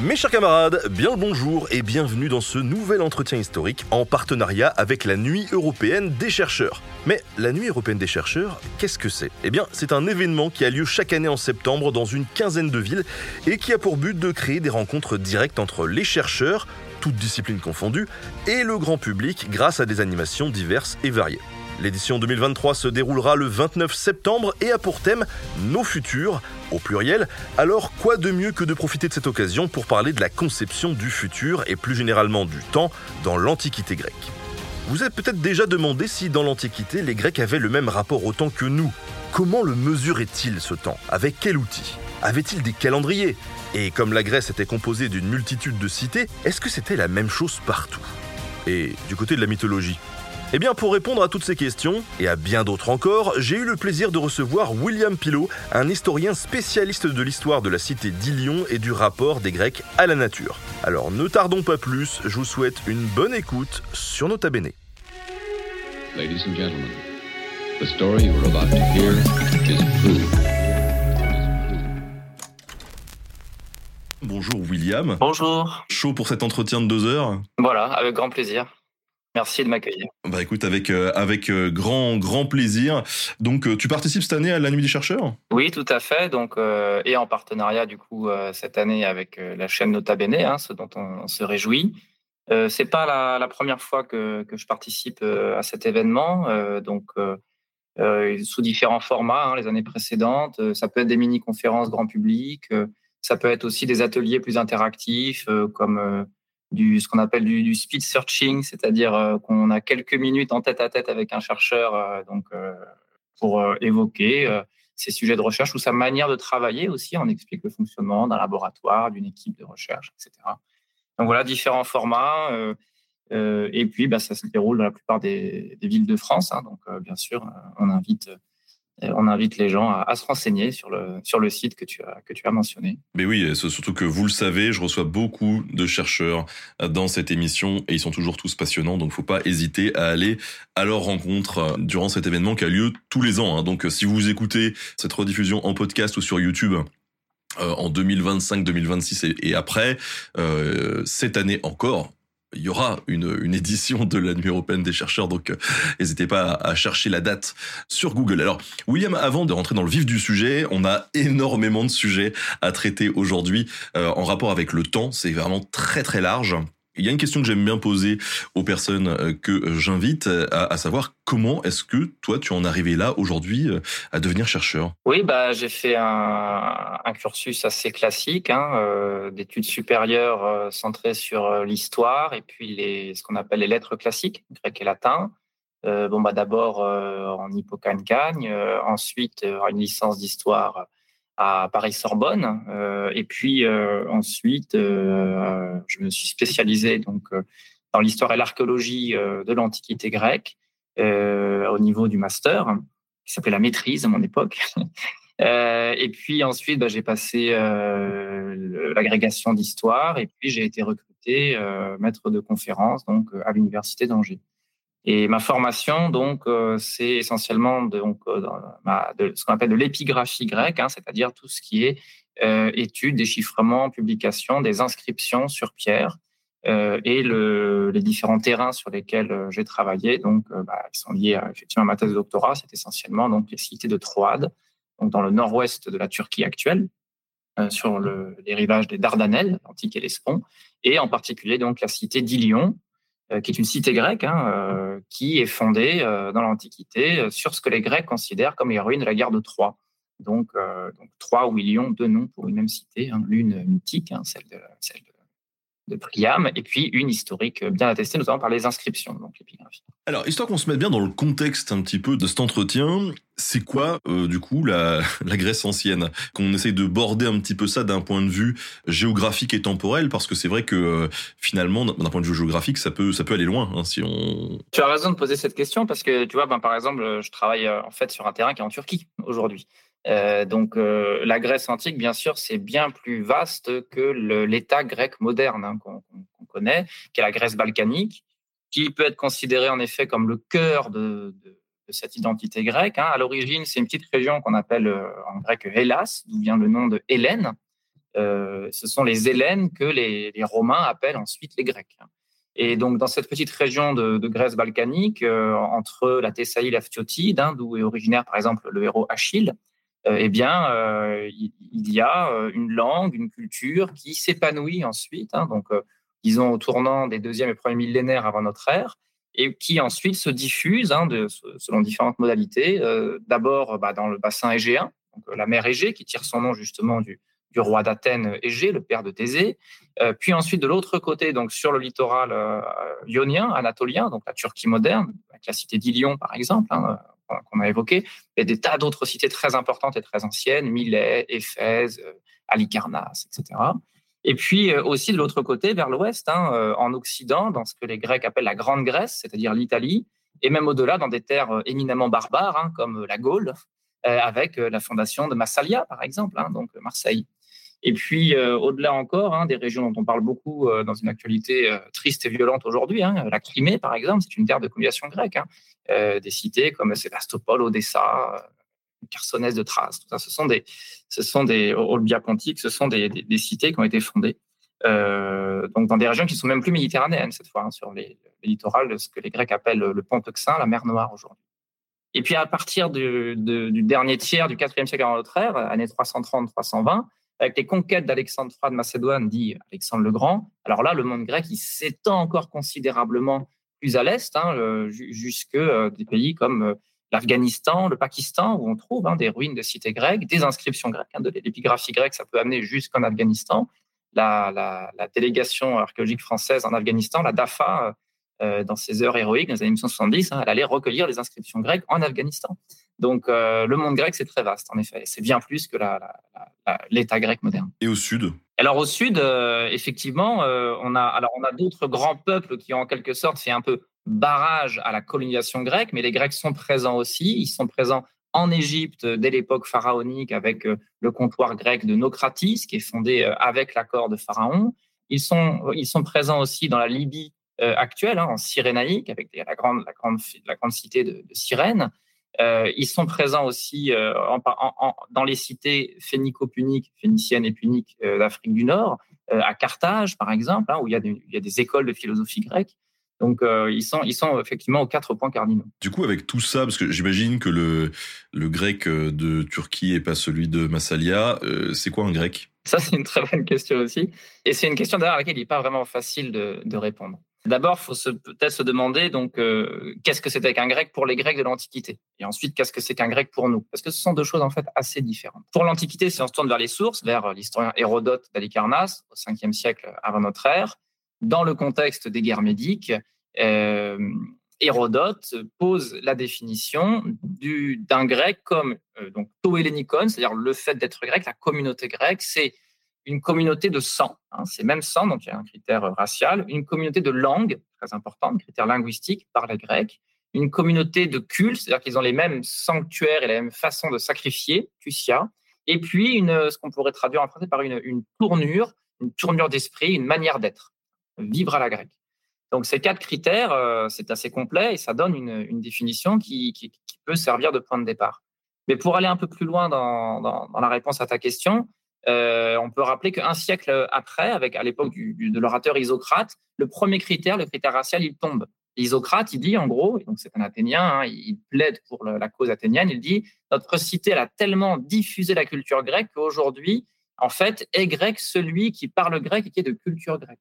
Mes chers camarades, bien le bonjour et bienvenue dans ce nouvel entretien historique en partenariat avec la Nuit européenne des chercheurs. Mais la Nuit européenne des chercheurs, qu'est-ce que c'est? Eh bien, c'est un événement qui a lieu chaque année en septembre dans une quinzaine de villes et qui a pour but de créer des rencontres directes entre les chercheurs, toutes disciplines confondues, et le grand public grâce à des animations diverses et variées. L'édition 2023 se déroulera le 29 septembre et a pour thème Nos futurs, au pluriel. Alors, quoi de mieux que de profiter de cette occasion pour parler de la conception du futur et plus généralement du temps dans l'Antiquité grecque? Vous êtes peut-être déjà demandé si dans l'Antiquité les Grecs avaient le même rapport au temps que nous. Comment le mesuraient-ils ce temps? Avec quel outil? Avaient-ils des calendriers? Et comme la Grèce était composée d'une multitude de cités, est-ce que c'était la même chose partout? Et du côté de la mythologie eh bien, pour répondre à toutes ces questions, et à bien d'autres encore, j'ai eu le plaisir de recevoir William Pilot, un historien spécialiste de l'histoire de la cité d'Ilion et du rapport des Grecs à la nature. Alors ne tardons pas plus, je vous souhaite une bonne écoute sur Nota Bene. Ladies and gentlemen, the story you are about to hear is true. Bonjour William. Bonjour. Chaud pour cet entretien de deux heures? Voilà, avec grand plaisir. Merci de m'accueillir. Bah écoute, avec, euh, avec euh, grand, grand plaisir. Donc, euh, tu participes cette année à la Nuit des chercheurs? Oui, tout à fait. Donc, et en partenariat, du coup, cette année avec la chaîne Nota Bene, hein, ce dont on, on se réjouit. Euh, c'est pas la, la première fois que, que je participe à cet événement. Donc, sous différents formats, hein, les années précédentes. Ça peut être des mini-conférences grand public. ça peut être aussi des ateliers plus interactifs, comme du, ce qu'on appelle du, du speed searching, c'est-à-dire euh, qu'on a quelques minutes en tête à tête avec un chercheur euh, donc, euh, pour évoquer ses sujets de recherche ou sa manière de travailler aussi. On explique le fonctionnement d'un laboratoire, d'une équipe de recherche, etc. Donc voilà, différents formats. euh, euh, et puis, bah, ça se déroule dans la plupart des, des villes de France. hein. donc, euh, bien sûr, on invite, on invite les gens à, se renseigner sur le, sur le site que tu as, que tu as mentionné. Mais oui, surtout que vous le savez, je reçois beaucoup de chercheurs dans cette émission et ils sont toujours tous passionnants, donc faut pas hésiter à aller à leur rencontre euh, durant cet événement qui a lieu tous les ans. hein. Donc euh, si vous écoutez cette rediffusion en podcast ou sur YouTube, euh, en 2025, 2026 et, après, euh, cette année encore, il y aura une, une édition de la Nuit européenne des chercheurs, donc euh, n'hésitez pas à, chercher la date sur Google. Alors, William, avant de rentrer dans le vif du sujet, on a énormément de sujets à traiter aujourd'hui euh, en rapport avec le temps. C'est vraiment très très large. Il y a une question que j'aime bien poser aux personnes euh, que j'invite, euh, à, savoir comment est-ce que toi tu en es arrivé là aujourd'hui euh, à devenir chercheur? Oui, bah, j'ai fait un, cursus assez classique, hein, d'études supérieures centrées sur l'histoire et puis les, ce qu'on appelle les lettres classiques, grec et latin. Bon, bah, d'abord en Hippocagne-Cagne, ensuite une licence d'histoire à Paris-Sorbonne, euh, et puis euh, ensuite euh, je me suis spécialisé donc dans l'histoire et l'archéologie de l'Antiquité grecque au niveau du master, qui s'appelait la maîtrise à mon époque. Et puis ensuite, bah, j'ai passé l'agrégation d'histoire et puis j'ai été recruté maître de conférence donc à l'université d'Angers. Et ma formation donc euh, c'est essentiellement donc euh, de ce qu'on appelle de l'épigraphie grecque, hein, c'est-à-dire tout ce qui est euh, étude, déchiffrement, publication des inscriptions sur pierre euh, et le, les différents terrains sur lesquels j'ai travaillé, donc bah, qui sont liés à, ma thèse de doctorat, c'est essentiellement donc les cités de Troade, donc dans le nord-ouest de la Turquie actuelle, sur le, les rivages des Dardanelles, l'Antique Hellespont, et en particulier donc la cité d'Ilion, qui est une cité grecque, hein, euh, qui est fondée euh, dans l'Antiquité euh, sur ce que les Grecs considèrent comme les ruines de la guerre de Troie. Donc, euh, donc Troie ou Ilion, deux noms pour une même cité, hein, l'une mythique, hein, celle, de, celle de, de Priam, et puis une historique bien attestée, notamment par les inscriptions, donc l'épigraphie. Alors, histoire qu'on se mette bien dans le contexte un petit peu de cet entretien, c'est quoi, euh, du coup, la, la Grèce ancienne? Qu'on essaye de border un petit peu ça d'un point de vue géographique et temporel, parce que c'est vrai que euh, finalement, d'un point de vue géographique, ça peut, ça peut aller loin. Hein, si on... Tu as raison de poser cette question, parce que, tu vois, ben, par exemple, je travaille euh, en fait sur un terrain qui est en Turquie aujourd'hui. Euh, donc euh, la Grèce antique, bien sûr, c'est bien plus vaste que l'État grec moderne hein, qu'on connaît, qui est la Grèce balkanique, qui peut être considérée en effet comme le cœur de, cette identité grecque. Hein. À l'origine, c'est une petite région qu'on appelle euh, en grec Hellas, d'où vient le nom de Hélène. Ce sont les Hélènes que les, Romains appellent ensuite les Grecs. Et donc, dans cette petite région de, Grèce balkanique, entre la Thessalie et la Phthiotide, hein, d'où est originaire, par exemple, le héros Achille, eh bien, euh, il, y a euh, une langue, une culture qui s'épanouit ensuite. Hein, donc, disons au tournant des deuxième et premier millénaires avant notre ère, et qui ensuite se diffuse hein, selon différentes modalités. D'abord bah, dans le bassin égéen, donc, la mer Égée, qui tire son nom justement du, roi d'Athènes Égée, le père de Thésée. Euh, puis ensuite de l'autre côté, donc sur le littoral euh, ionien, anatolien, donc la Turquie moderne, avec la cité d'Ilion par exemple, hein, qu'on a évoqué, et des tas d'autres cités très importantes et très anciennes, Milet, Éphèse, euh, Halicarnasse, etc. Et puis euh, aussi de l'autre côté, vers l'ouest, hein, euh, en Occident, dans ce que les Grecs appellent la Grande Grèce, c'est-à-dire l'Italie, et même au-delà, dans des terres éminemment barbares, hein, comme la Gaule, avec la fondation de Massalia, par exemple, hein, donc Marseille. Et puis, au-delà encore, des régions dont on parle beaucoup dans une actualité triste et violente aujourd'hui, la Crimée, par exemple, c'est une terre de colonisation grecque. Euh, des cités comme Sébastopol, Odessa, Chersonèse de Thrace. Tout ça, ce sont des, ce sont des ce sont des, cités qui ont été fondées. Euh, donc dans des régions qui sont même plus méditerranéennes cette fois, hein, sur les, les littorales de ce que les Grecs appellent le pont Euxin, la mer Noire aujourd'hui. Et puis à partir du, de, du dernier tiers du IVe siècle avant notre ère, années 330-320, avec les conquêtes d'Alexandre III de Macédoine, dit Alexandre le Grand, alors là, le monde grec, s'étend encore considérablement plus à l'est, hein, jusque euh, des pays comme euh, l'Afghanistan, le Pakistan, où on trouve hein, des ruines de cités grecques, des inscriptions grecques, hein, de l'épigraphie grecque, ça peut amener jusqu'en Afghanistan. La, la, la, délégation archéologique française en Afghanistan, la DAFA, euh, dans ses heures héroïques, dans les années 1970, hein, elle allait recueillir les inscriptions grecques en Afghanistan. Donc euh, le monde grec, c'est très vaste, en effet. C'est bien plus que l'État grec moderne. Et au sud? Alors au sud, euh, effectivement, euh, on a alors on a d'autres grands peuples qui ont en quelque sorte fait un peu barrage à la colonisation grecque, mais les Grecs sont présents aussi. Ils sont présents en Égypte dès l'époque pharaonique avec le comptoir grec de Nocratis, qui est fondé avec l'accord de Pharaon. Ils sont ils sont présents aussi dans la Libye actuelle, hein, en Cyrénaïque, avec la grande la grande la grande cité de, de Cyrène. Euh, ils sont présents aussi euh, en, en, dans les cités phénico-puniques, phéniciennes et puniques euh, d'Afrique du Nord, à Carthage par exemple, hein, où il y, a des, il y, a des, écoles de philosophie grecque. Donc ils sont ils sont effectivement aux quatre points cardinaux. Du coup avec tout ça parce que j'imagine que le le grec de Turquie et pas celui de Massalia, c'est quoi un grec? Ça c'est une très bonne question aussi et c'est une question derrière laquelle il n'est pas vraiment facile de, de répondre. D'abord, il faut peut-être se demander donc euh, qu'est-ce que c'était qu'un grec pour les Grecs de l'Antiquité, et ensuite qu'est-ce que c'est qu'un grec pour nous, parce que ce sont deux choses en fait assez différentes. Pour l'Antiquité, si on se tourne vers les sources, vers l'historien Hérodote d'Alicarnasse au 5e siècle avant notre ère, dans le contexte des guerres médiques, euh, Hérodote pose la définition d'un grec comme euh, donc c'est-à-dire le fait d'être grec, la communauté grecque, c'est une communauté de sang, hein, c'est même sang, donc il y a un critère racial, une communauté de langue, très important, un critère linguistique par les Grecs, une communauté de culte, c'est-à-dire qu'ils ont les mêmes sanctuaires et la même façon de sacrifier, Cusia, et puis une, ce qu'on pourrait traduire en français par une, une tournure, une tournure d'esprit, une manière d'être, vivre à la grecque. Donc ces quatre critères, euh, c'est assez complet et ça donne une, une définition qui, qui, peut servir de point de départ. Mais pour aller un peu plus loin dans, dans la réponse à ta question, euh, on peut rappeler qu'un siècle après, avec à l'époque de l'orateur Isocrate, le premier critère, le critère racial, il tombe. Isocrate, il dit en gros, donc c'est un Athénien, hein, il plaide pour la cause athénienne, il dit notre cité a tellement diffusé la culture grecque qu'aujourd'hui, en fait, est grec celui qui parle grec et qui est de culture grecque.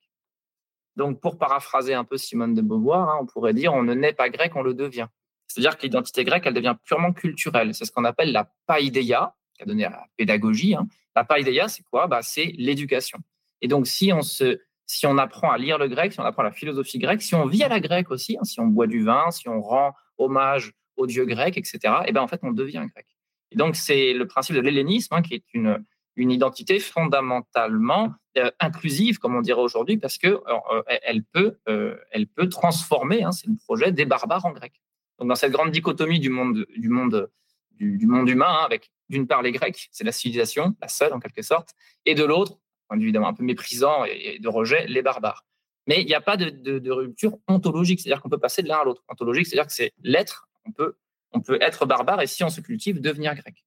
Donc, pour paraphraser un peu Simone de Beauvoir, hein, on pourrait dire on ne naît pas grec, on le devient. C'est-à-dire que l'identité grecque, elle devient purement culturelle. C'est ce qu'on appelle la païdéia, qui a donné à la pédagogie. Hein. La paideia, c'est quoi? Bah, C'est l'éducation. Et donc, si on se si on apprend à lire le grec, si on apprend la philosophie grecque, si on vit à la grecque aussi, hein, si on boit du vin, si on rend hommage aux dieux grecs, etc., et eh ben en fait, on devient grec. Et donc, c'est le principe de l'hellénisme, hein, qui est une, une identité fondamentalement euh, inclusive, comme on dirait aujourd'hui, parce que euh, elle peut, euh, peut transformer, c'est le projet des barbares en grecs. Donc, dans cette grande dichotomie du monde, du monde, du, monde humain, avec d'une part les Grecs, c'est la civilisation, la seule en quelque sorte, et de l'autre, évidemment un peu méprisant et de rejet, les barbares. Mais il n'y a pas de, rupture ontologique, c'est-à-dire qu'on peut passer de l'un à l'autre. Ontologique, c'est-à-dire que c'est l'être, on peut, on peut être barbare et si on se cultive, devenir grec.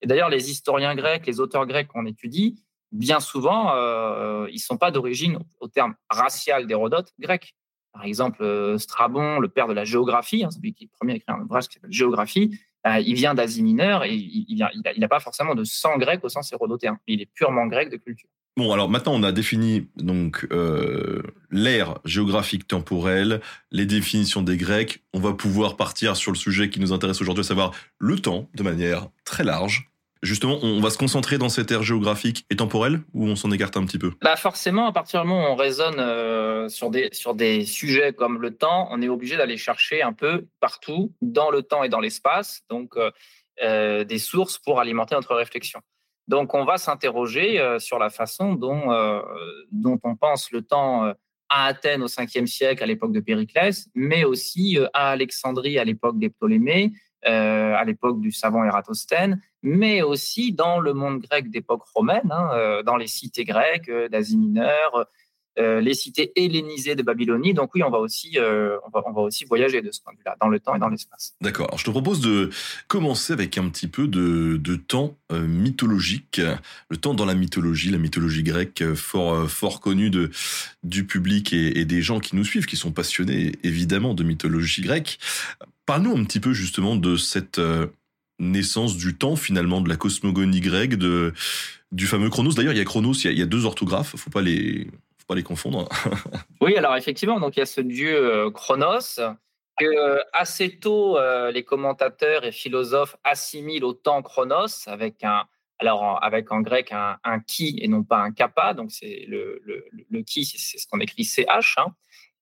Et d'ailleurs, les historiens grecs, les auteurs grecs qu'on étudie, bien souvent, euh, ils ne sont pas d'origine, au terme racial d'Hérodote, grec. Par exemple, euh, Strabon, le père de la géographie, hein, celui qui est le premier à écrire un ouvrage qui s'appelle Géographie, euh, il vient d'Asie mineure et il n'a pas forcément de sang grec au sens hérodotéen. Il est purement grec de culture. Bon, alors maintenant, on a défini donc euh, l'ère géographique temporelle, les définitions des Grecs. On va pouvoir partir sur le sujet qui nous intéresse aujourd'hui, à savoir le temps, de manière très large. Justement, on va se concentrer dans cette ère géographique et temporelle ou on s'en écarte un petit peu? Bah Forcément, à partir du moment où on raisonne euh, sur, des, sur des sujets comme le temps, on est obligé d'aller chercher un peu partout, dans le temps et dans l'espace, donc euh, des sources pour alimenter notre réflexion. Donc, on va s'interroger euh, sur la façon dont, euh, dont on pense le temps euh, à Athènes au 5e siècle, à l'époque de Périclès, mais aussi à Alexandrie à l'époque des Ptolémées, à l'époque du savant Ératosthène, mais aussi dans le monde grec d'époque romaine, hein, dans les cités grecques d'Asie mineure, euh, les cités hellénisées de Babylonie. Donc oui, on va aussi, euh, on, va, aussi voyager de ce point de vue-là, dans le temps et dans l'espace. D'accord. Je te propose de commencer avec un petit peu de, temps euh, mythologique, le temps dans la mythologie, la mythologie grecque, fort, fort connue du public et, des gens qui nous suivent, qui sont passionnés évidemment de mythologie grecque. Parle-nous un petit peu justement de cette naissance du temps finalement, de la cosmogonie grecque, de, du fameux Chronos. D'ailleurs, il y a Chronos, il y a, deux orthographes, faut pas les pas les confondre. oui, alors effectivement, donc il y a ce dieu euh, Chronos que euh, assez tôt euh, les commentateurs et philosophes assimilent au temps Chronos avec un alors avec en grec un, un qui et non pas un kappa, donc c'est le, le, le, qui, c'est ce qu'on écrit ch. Hein.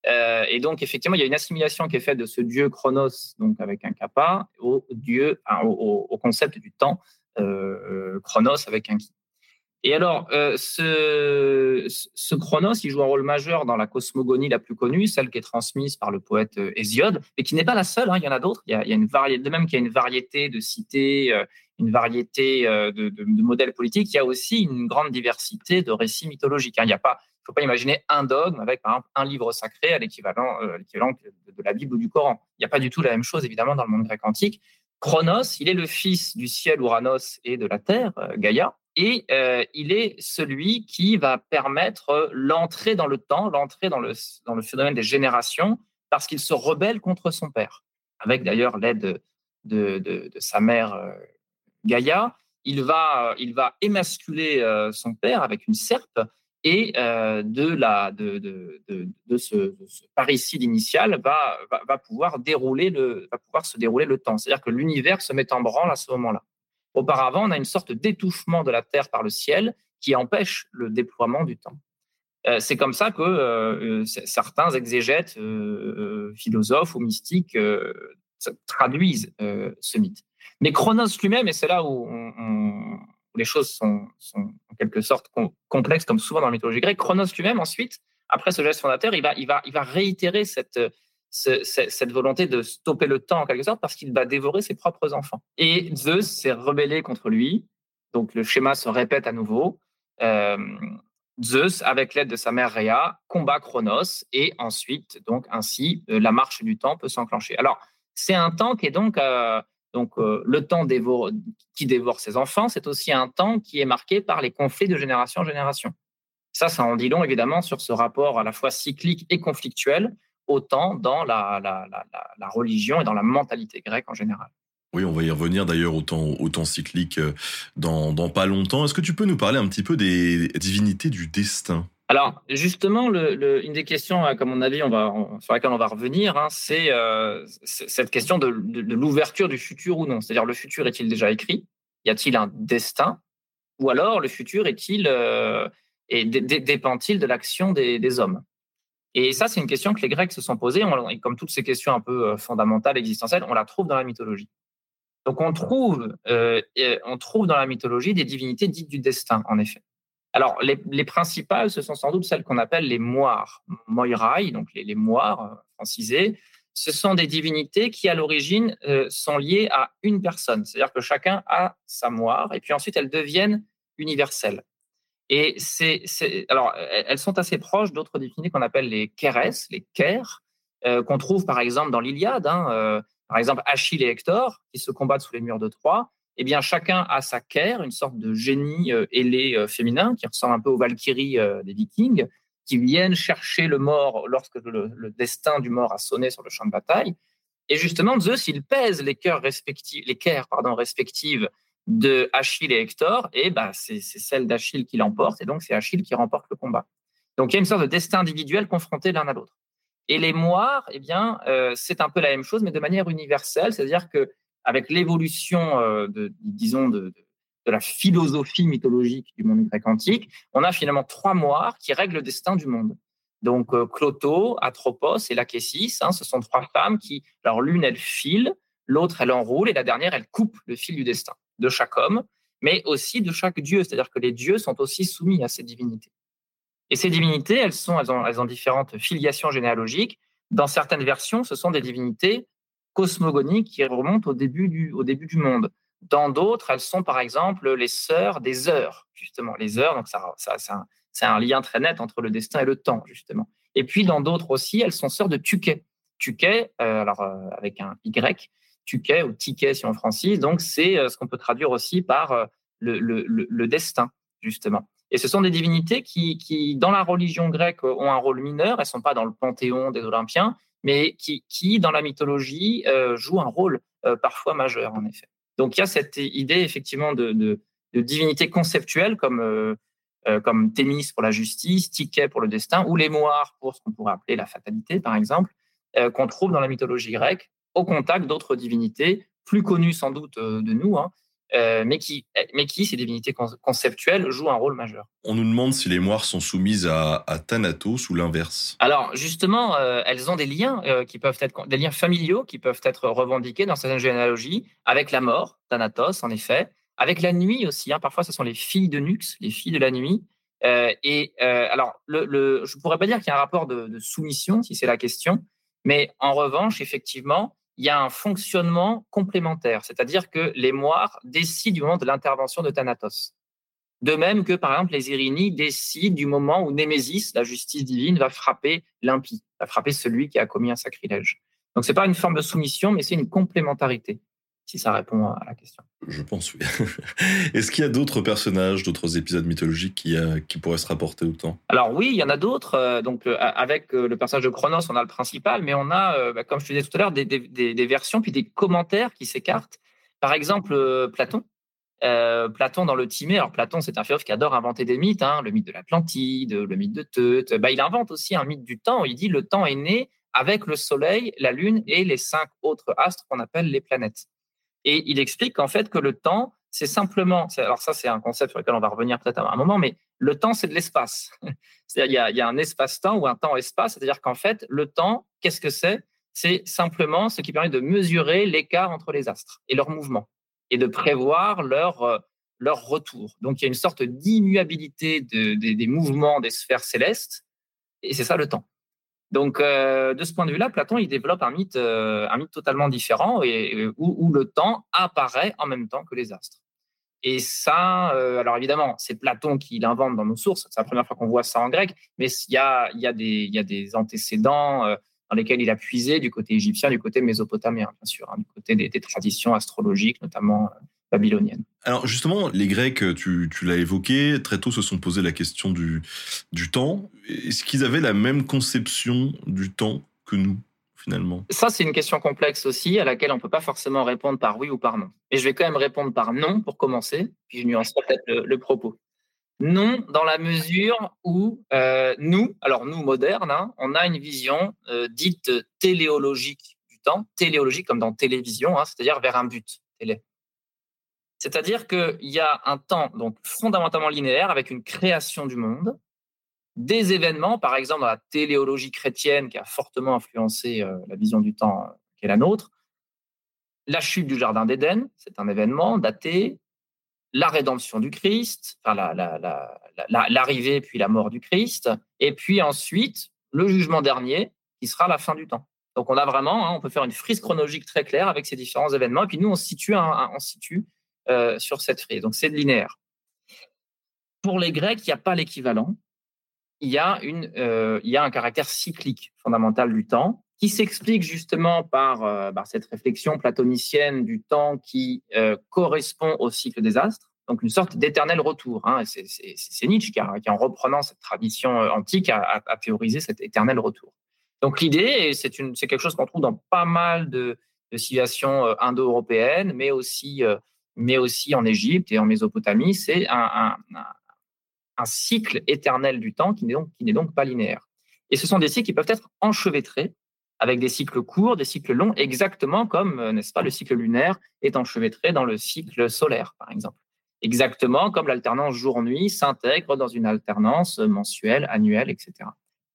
Et donc effectivement, il y a une assimilation qui est faite de ce dieu Chronos, donc avec un kappa, au dieu, au, concept du temps Chronos avec un qui. Et alors, euh, ce, Chronos, il joue un rôle majeur dans la cosmogonie la plus connue, celle qui est transmise par le poète euh, Hésiode, mais qui n'est pas la seule. Hein, il y en a d'autres. Il, y a, une variété, de même qu'il y a une variété de cités, euh, une variété de, modèles politiques. Il y a aussi une grande diversité de récits mythologiques. Hein. Il y a pas, il faut pas imaginer un dogme avec par exemple un livre sacré à l'équivalent, l'équivalent de, la Bible ou du Coran. Il n'y a pas du tout la même chose évidemment dans le monde grec antique. Chronos, il est le fils du ciel Uranos et de la terre Gaïa et euh, il est celui qui va permettre l'entrée dans le temps, l'entrée dans le, dans le phénomène des générations, parce qu'il se rebelle contre son père, avec d'ailleurs l'aide de, de, sa mère euh, Gaïa. Il va, il va émasculer euh, son père avec une serpe, et de, la, de, de, de, ce, ce, parricide initial va, va, pouvoir dérouler le, va pouvoir se dérouler le temps. C'est-à-dire que l'univers se met en branle à ce moment-là. Auparavant, on a une sorte d'étouffement de la Terre par le ciel qui empêche le déploiement du temps. Euh, c'est comme ça que euh, euh, certains exégètes, philosophes ou mystiques traduisent ce mythe. Mais Chronos lui-même, et c'est là où, les choses sont, en quelque sorte complexes, comme souvent dans la mythologie grecque, Chronos lui-même, ensuite, après ce geste fondateur, il va, réitérer cette, cette volonté de stopper le temps en quelque sorte parce qu'il va dévorer ses propres enfants. Et Zeus s'est rebellé contre lui. Donc le schéma se répète à nouveau. Euh, Zeus, avec l'aide de sa mère Rhea, combat Chronos et ensuite, donc ainsi, euh, la marche du temps peut s'enclencher. Alors, c'est un temps qui est donc, euh, donc le temps qui dévore ses enfants. C'est aussi un temps qui est marqué par les conflits de génération en génération. Ça, ça en dit long évidemment sur ce rapport à la fois cyclique et conflictuel autant dans la, religion et dans la mentalité grecque en général. Oui, on va y revenir d'ailleurs au temps, cyclique euh, dans pas longtemps. Est-ce que tu peux nous parler un petit peu des divinités du destin? Alors, justement, une des questions, euh, comme on a dit, on va, sur laquelle on va revenir, hein, euh, c'est cette question de, l'ouverture du futur ou non. C'est-à-dire, le futur est-il déjà écrit? Y a-t-il un destin? Ou alors, le futur est-il Et dépend-il de l'action des, hommes? Et ça, c'est une question que les Grecs se sont posées. et comme toutes ces questions un peu fondamentales, existentielles, on la trouve dans la mythologie. Donc on trouve, on trouve dans la mythologie des divinités dites du destin, en effet. Alors, les, principales, ce sont sans doute celles qu'on appelle les moires, moirai, donc les, les moires francisées, ce sont des divinités qui, à l'origine, euh, sont liées à une personne. C'est-à-dire que chacun a sa moire, et puis ensuite, elles deviennent universelles. Et alors, elles sont assez proches d'autres divinités qu'on appelle les Kérès, les Kers, euh, qu'on trouve par exemple dans l'Iliade. Hein, euh, par exemple, Achille et Hector, qui se combattent sous les murs de Troie. Eh bien, chacun a sa Ker, une sorte de génie ailé féminin qui ressemble un peu aux Valkyries des Vikings qui viennent chercher le mort lorsque le, destin du mort a sonné sur le champ de bataille. Et justement, Zeus, il pèse les cœurs respectifs, les cœurs pardon, respectives de Achille et Hector, et bah, c'est celle d'Achille qui l'emporte, et donc c'est Achille qui remporte le combat. Donc il y a une sorte de destin individuel confronté l'un à l'autre. Et les moires, eh bien, euh, c'est un peu la même chose, mais de manière universelle, c'est-à-dire que avec l'évolution, euh, de, disons, de, la philosophie mythologique du monde grec antique, on a finalement trois moires qui règlent le destin du monde. Donc euh, Cloto, Atropos et Lachésis, hein, ce sont trois femmes qui, alors l'une elle file, l'autre elle enroule et la dernière elle coupe le fil du destin de chaque homme, mais aussi de chaque dieu. C'est-à-dire que les dieux sont aussi soumis à ces divinités. Et ces divinités, elles, sont, elles, ont, elles ont différentes filiations généalogiques. Dans certaines versions, ce sont des divinités cosmogoniques qui remontent au début du, au début du monde. Dans d'autres, elles sont par exemple les sœurs des heures, justement. Les heures, donc ça, c'est un, lien très net entre le destin et le temps, justement. Et puis dans d'autres aussi, elles sont sœurs de Tuké. Tuké, euh, alors euh, avec un Y, Tuké ou Tiké si on francise, donc c'est euh, ce qu'on peut traduire aussi par le, destin, justement. Et ce sont des divinités qui, dans la religion grecque, ont un rôle mineur. Elles ne sont pas dans le panthéon des Olympiens, mais qui, dans la mythologie, jouent un rôle parfois majeur, en effet. Donc il y a cette idée effectivement de, divinité conceptuelle comme, euh, euh, comme Thémis pour la justice, Ticket pour le destin, ou les Moires pour ce qu'on pourrait appeler la fatalité, par exemple, euh, qu'on trouve dans la mythologie grecque au contact d'autres divinités, plus connues sans doute de nous, hein, euh, mais, qui, mais qui, ces divinités conceptuelles, jouent un rôle majeur. On nous demande si les moires sont soumises à, Thanatos ou l'inverse. Alors, justement, euh, elles ont des liens euh, qui peuvent être des liens familiaux qui peuvent être revendiqués dans certaines généalogies avec la mort, Thanatos, en effet, avec la nuit aussi. Hein, parfois, ce sont les filles de Nux, les filles de la nuit. et alors, le, je ne pourrais pas dire qu'il y a un rapport de, de soumission, si c'est la question, mais en revanche, effectivement, il y a un fonctionnement complémentaire, c'est-à-dire que les moires décident du moment de l'intervention de Thanatos. De même que, par exemple, les Irini décident du moment où Némésis, la justice divine, va frapper l'impie, va frapper celui qui a commis un sacrilège. Donc, ce n'est pas une forme de soumission, mais c'est une complémentarité si ça répond à la question. Je pense, oui. Est-ce qu'il y a d'autres personnages, d'autres épisodes mythologiques qui, euh, qui pourraient se rapporter autant? Alors oui, il y en a d'autres. Euh, donc euh, avec le personnage de Chronos, on a le principal, mais on a, bah, comme je te disais tout à l'heure, des, des, versions puis des commentaires qui s'écartent. Par exemple, Platon. Platon dans le Timée. Alors Platon, c'est un philosophe qui adore inventer des mythes. Hein, le mythe de l'Atlantide, le mythe de Teute. Bah, il invente aussi un mythe du temps. Il dit le temps est né avec le Soleil, la Lune et les cinq autres astres qu'on appelle les planètes. Et il explique qu'en fait, que le temps, c'est simplement, alors ça, c'est un concept sur lequel on va revenir peut-être à un moment, mais le temps, c'est de l'espace. C'est-à-dire, il y a, un espace-temps ou un temps-espace, c'est-à-dire qu'en fait, le temps, qu'est-ce que c'est? C'est simplement ce qui permet de mesurer l'écart entre les astres et leur mouvement et de prévoir leur, euh, leur retour. Donc, il y a une sorte d'immuabilité des mouvements des sphères célestes, et c'est ça le temps. Donc, euh, de ce point de vue-là, Platon, il développe un mythe, euh, un mythe totalement différent où, le temps apparaît en même temps que les astres. Et ça, euh, alors évidemment, c'est Platon qui l'invente dans nos sources. C'est la première fois qu'on voit ça en grec, mais il y a, des, antécédents dans lesquels il a puisé du côté égyptien, du côté mésopotamien, bien sûr, hein, du côté des, traditions astrologiques, notamment babylonienne. Alors justement, les Grecs, tu, l'as évoqué, très tôt se sont posé la question du, du temps. Est-ce qu'ils avaient la même conception du temps que nous finalement? Ça, c'est une question complexe aussi, à laquelle on ne peut pas forcément répondre par oui ou par non. Et je vais quand même répondre par non pour commencer, puis je nuancerai peut-être le, propos. Non, dans la mesure où euh, nous, alors nous modernes, hein, on a une vision euh, dite téléologique du temps, téléologique comme dans télévision, hein, c'est-à-dire vers un but. Télé. C'est-à-dire qu'il y a un temps donc fondamentalement linéaire avec une création du monde, des événements, par exemple dans la téléologie chrétienne qui a fortement influencé euh, la vision du temps euh, qui est la nôtre, la chute du Jardin d'Éden, c'est un événement daté, la rédemption du Christ, enfin l'arrivée puis la mort du Christ, et puis ensuite le jugement dernier qui sera la fin du temps. Donc on a vraiment, hein, on peut faire une frise chronologique très claire avec ces différents événements, et puis nous on situe, on situe euh, sur cette frise. Donc c'est linéaire. Pour les Grecs, il n'y a pas l'équivalent. Il y, a euh, y a un caractère cyclique fondamental du temps qui s'explique justement par, euh, cette réflexion platonicienne du temps qui correspond au cycle des astres, donc une sorte d'éternel retour. Hein. C'est Nietzsche qui, en reprenant cette tradition antique, a, a théorisé cet éternel retour. Donc l'idée, c'est quelque chose qu'on trouve dans pas mal de, de civilisations indo-européennes, mais aussi mais aussi en Égypte et en Mésopotamie, c'est un, cycle éternel du temps qui n'est donc, donc pas linéaire. Et ce sont des cycles qui peuvent être enchevêtrés avec des cycles courts, des cycles longs, exactement comme, euh, n'est-ce pas, le cycle lunaire est enchevêtré dans le cycle solaire, par exemple. Exactement comme l'alternance jour-nuit s'intègre dans une alternance mensuelle, annuelle, etc.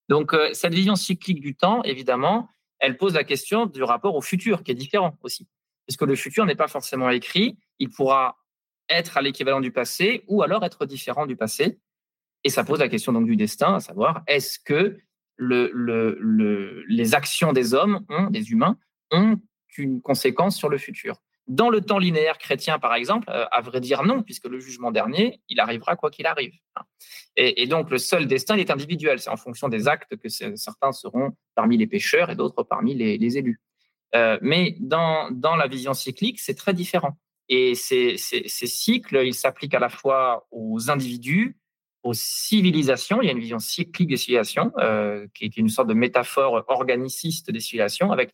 Donc, euh, cette vision cyclique du temps, évidemment, elle pose la question du rapport au futur, qui est différent aussi puisque le futur n'est pas forcément écrit, il pourra être à l'équivalent du passé ou alors être différent du passé. Et ça pose la question donc du destin, à savoir est-ce que les actions des hommes, des humains, ont une conséquence sur le futur? Dans le temps linéaire chrétien, par exemple, euh, à vrai dire non, puisque le jugement dernier, il arrivera quoi qu'il arrive. Et, donc le seul destin est individuel, c'est en fonction des actes que certains seront parmi les pécheurs et d'autres parmi les élus. Euh, mais dans la vision cyclique, c'est très différent. Et ces, cycles, ils s'appliquent à la fois aux individus, aux civilisations. Il y a une vision cyclique des civilisations, euh, qui, est une sorte de métaphore organiciste des civilisations, avec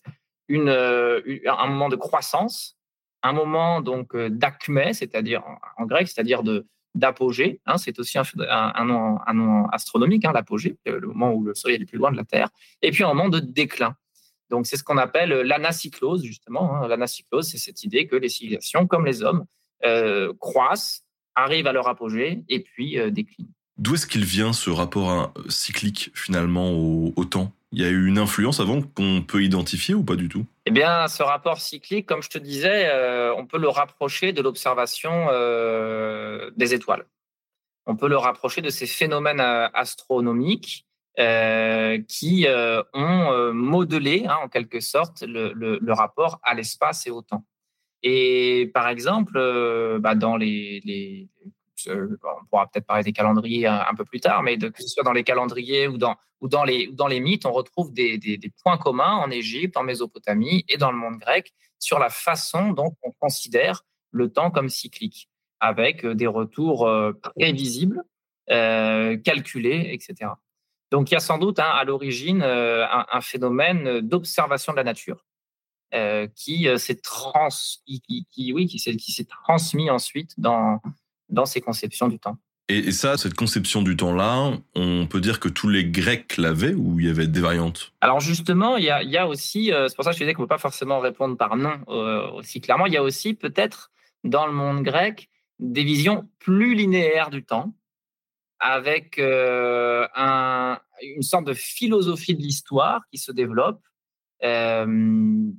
euh, un moment de croissance, un moment donc d'acmé, c'est-à-dire en, grec, c'est-à-dire de d'apogée. Hein, c'est aussi un, un, nom, un, nom, astronomique, hein, l'apogée, le moment où le Soleil est le plus loin de la Terre. Et puis un moment de déclin. Donc, c'est ce qu'on appelle l'anacyclose, justement. Hein. L'anacyclose, c'est cette idée que les civilisations, comme les hommes, euh, croissent, arrivent à leur apogée et puis euh, déclinent. D'où est-ce qu'il vient ce rapport hein, cyclique, finalement, au, temps? Il y a eu une influence avant qu'on peut identifier ou pas du tout? Eh bien, ce rapport cyclique, comme je te disais, euh, on peut le rapprocher de l'observation des étoiles. On peut le rapprocher de ces phénomènes astronomiques euh, qui euh, ont euh, modelé hein, en quelque sorte le, le, le rapport à l'espace et au temps. Et par exemple, bah, dans les, les on pourra peut-être parler des calendriers un, peu plus tard, mais de, que ce soit dans les calendriers ou dans, ou dans, les, ou dans les mythes, on retrouve des, des, des, points communs en Égypte, en Mésopotamie et dans le monde grec sur la façon dont on considère le temps comme cyclique, avec des retours prévisibles, euh, calculés, etc. Donc il y a sans doute hein, à l'origine euh, un, phénomène d'observation de la nature euh, qui euh, s'est trans, qui, oui, qui s'est transmis ensuite dans dans ces conceptions du temps. Et, ça, cette conception du temps-là, on peut dire que tous les Grecs l'avaient ou il y avait des variantes? Alors justement, il y a, aussi, c'est pour ça que je disais qu'on ne peut pas forcément répondre par non aussi clairement, il y a aussi peut-être dans le monde grec des visions plus linéaires du temps, avec euh, un, une sorte de philosophie de l'histoire qui se développe. Euh,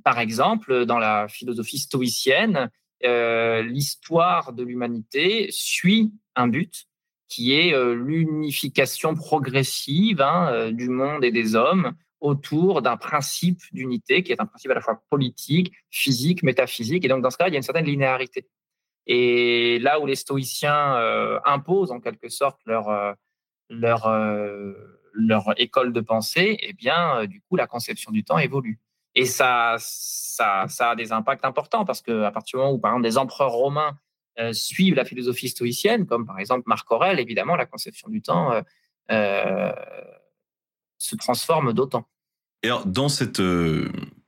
par exemple, dans la philosophie stoïcienne, euh, l'histoire de l'humanité suit un but qui est l'unification progressive hein, du monde et des hommes autour d'un principe d'unité qui est un principe à la fois politique, physique, métaphysique. Et donc, dans ce cas, il y a une certaine linéarité. Et là où les stoïciens euh, imposent en quelque sorte leur, euh, leur, euh, leur école de pensée, eh bien, du coup, la conception du temps évolue. Et ça, ça, a des impacts importants parce qu'à partir du moment où, par exemple, des empereurs romains suivent la philosophie stoïcienne, comme par exemple Marc Aurèle, évidemment, la conception du temps se transforme d'autant. Alors, dans cette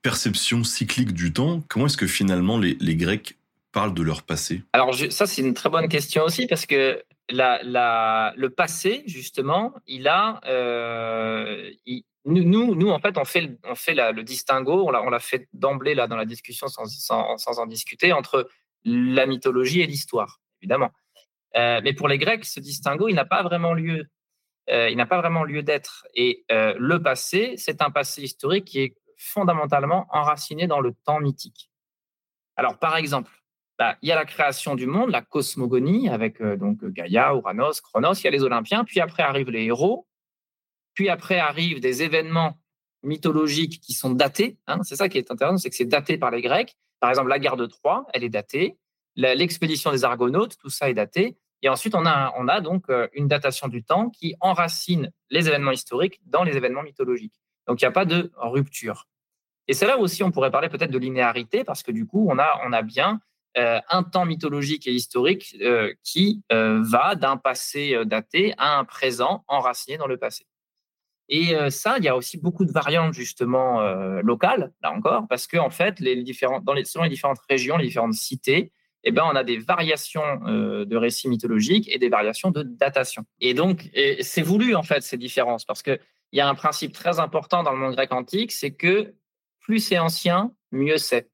perception cyclique du temps, comment est-ce que finalement les Grecs de leur passé Alors ça, c'est une très bonne question aussi parce que la, le passé, justement, il a... Euh, nous, nous, en fait, on fait, on fait le distinguo, on l'a fait d'emblée là dans la discussion sans, sans, sans, en discuter, entre la mythologie et l'histoire, évidemment. Euh, mais pour les Grecs, ce distinguo, il n'a pas vraiment lieu. Euh, il n'a pas vraiment lieu d'être. Et le passé, c'est un passé historique qui est fondamentalement enraciné dans le temps mythique. Alors, par exemple, bah, il y a la création du monde, la cosmogonie, avec donc Gaïa, Uranos, Chronos, il y a les Olympiens, puis après arrivent les héros, puis après arrivent des événements mythologiques qui sont datés. Hein. c'est ça qui est intéressant, c'est que c'est daté par les Grecs. Par exemple, la guerre de Troie, elle est datée. L'expédition des Argonautes, tout ça est daté. Et ensuite, on a, on a donc euh, une datation du temps qui enracine les événements historiques dans les événements mythologiques. Donc, il n'y a pas de rupture. Et c'est là aussi on pourrait parler peut-être de linéarité, parce que du coup, on a, on a bien euh, un temps mythologique et historique euh, qui va d'un passé daté à un présent enraciné dans le passé. Et ça, il y a aussi beaucoup de variantes justement locales, là encore, parce que en fait, les dans les, selon les différentes régions, les différentes cités, eh ben, on a des variations de récits mythologiques et des variations de datation. Et donc, c'est voulu en fait ces différences, parce qu'il y a un principe très important dans le monde grec antique, c'est que plus c'est ancien, mieux c'est.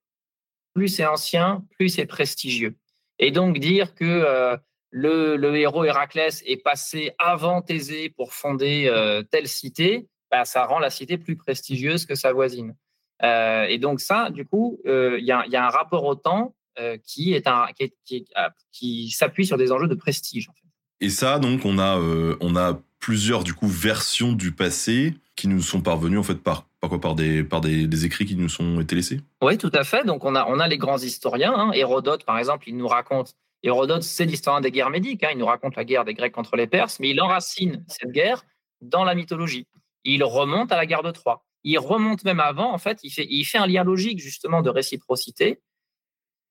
Plus c'est ancien, plus c'est prestigieux. Et donc dire que le, héros Héraclès est passé avant Thésée pour fonder euh, telle cité, bah, ça rend la cité plus prestigieuse que sa voisine. Euh, et donc ça, du coup, euh, il y, a un rapport au temps qui est un qui, s'appuie sur des enjeux de prestige. Et ça, donc, on a on a plusieurs du coup versions du passé qui nous sont parvenues en fait par par quoi par des écrits qui nous sont été laissés? Oui, tout à fait. Donc on a on les grands historiens. Hein. Hérodote, par exemple, il nous raconte Hérodote, c'est l'histoire des guerres médiques. Hein. Il nous raconte la guerre des Grecs contre les Perses, mais il enracine cette guerre dans la mythologie. Il remonte à la guerre de Troie. Il remonte même avant, en fait, il fait, il fait un lien logique justement de réciprocité.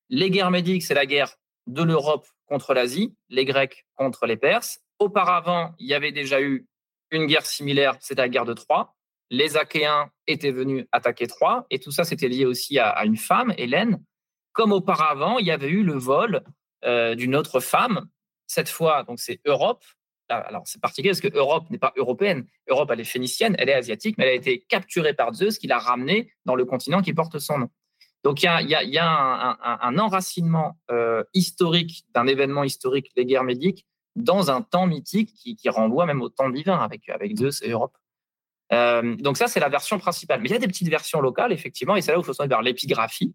Les guerres médiques, c'est la guerre de l'Europe contre l'Asie, les Grecs contre les Perses. Auparavant, il y avait déjà eu une guerre similaire, c'était la guerre de Troie. Les Achéens étaient venus attaquer Troie, et tout ça, c'était lié aussi à, une femme, Hélène. Comme auparavant, il y avait eu le vol euh, d'une autre femme. Cette fois, donc c'est Europe. Alors c'est particulier parce que Europe n'est pas européenne. Europe, elle est phénicienne, elle est asiatique, mais elle a été capturée par Zeus qui l'a ramenée dans le continent qui porte son nom. Donc il y a, un, enracinement euh, historique d'un événement historique, les guerres médiques, dans un temps mythique qui, renvoie même au temps divin avec, avec Zeus et Europe. Euh, donc ça, c'est la version principale. Mais il y a des petites versions locales, effectivement, et c'est là où il faut se vers l'épigraphie.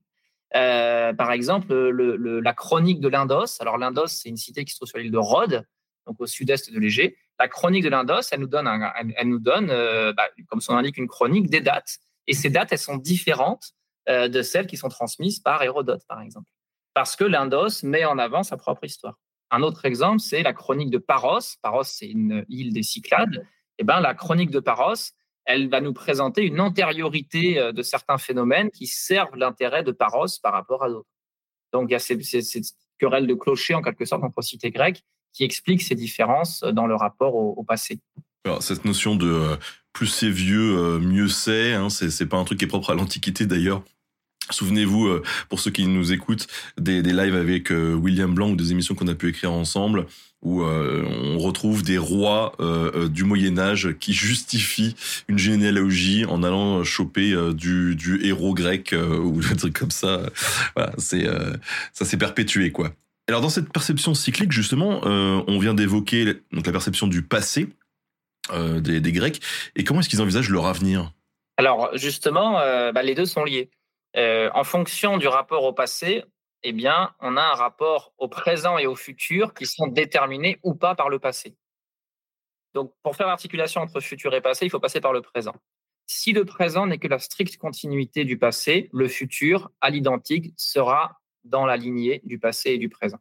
Euh, par exemple, la chronique de l'Indos. Alors, l'Indos, c'est une cité qui se trouve sur l'île de Rhodes, donc au sud-est de l'Égée. La chronique de l'Indos, elle nous donne, elle, nous donne euh, bah, comme son indique, une chronique, des dates. Et ces dates, elles sont différentes de celles qui sont transmises par Hérodote, par exemple. Parce que l'Indos met en avant sa propre histoire. Un autre exemple, c'est la chronique de Paros. Paros, c'est une île des Cyclades. Et eh ben, la chronique de Paros, elle va nous présenter une antériorité euh, de certains phénomènes qui servent l'intérêt de Paros par rapport à d'autres. Donc, il y a cette, querelle de clocher, en quelque sorte, entre cités grecques, qui explique ces différences dans le rapport au, passé. Cette notion de euh, plus c'est vieux, euh, mieux c'est, hein, c'est pas un truc qui est propre à l'Antiquité d'ailleurs. Souvenez-vous, pour ceux qui nous écoutent, des, des lives avec William Blanc ou des émissions qu'on a pu écrire ensemble où euh, on retrouve des rois euh, euh, du Moyen Âge qui justifient une généalogie en allant choper du, héros grec ou des trucs comme ça. Voilà, c'est ça s'est perpétué quoi. Alors dans cette perception cyclique justement, on vient d'évoquer donc la perception du passé des, des, Grecs et comment est-ce qu'ils envisagent leur avenir? Alors justement, bah, les deux sont liés. en fonction du rapport au passé, eh bien, on a un rapport au présent et au futur qui sont déterminés ou pas par le passé. Donc, pour faire l'articulation entre futur et passé, il faut passer par le présent. Si le présent n'est que la stricte continuité du passé, le futur, à l'identique, sera dans la lignée du passé et du présent.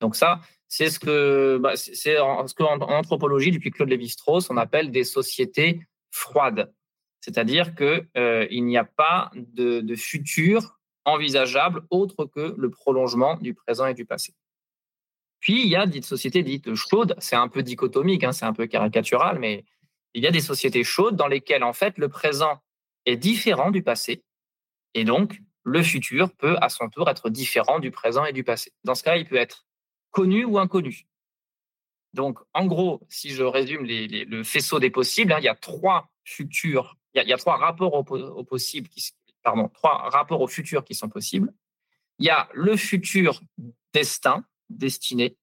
Donc ça, c'est ce que, bah, c'est ce qu'en anthropologie, depuis Claude Lévi-Strauss, on appelle des sociétés froides. C'est-à-dire qu'il euh, n'y a pas de futur envisageable autre que le prolongement du présent et du passé. Puis, il y a des sociétés dites chaudes, c'est un peu dichotomique, hein, c'est un peu caricatural, mais il y a des sociétés chaudes dans lesquelles, en fait, le présent est différent du passé, et donc le futur peut à son tour être différent du présent et du passé. Dans ce cas, il peut être connu ou inconnu. Donc, en gros, si je résume le faisceau des possibles, hein, il y a trois futurs, il y a, trois rapports aux, possibles qui, pardon, trois rapports au futur qui sont possibles. Il y a le futur destin, destinée.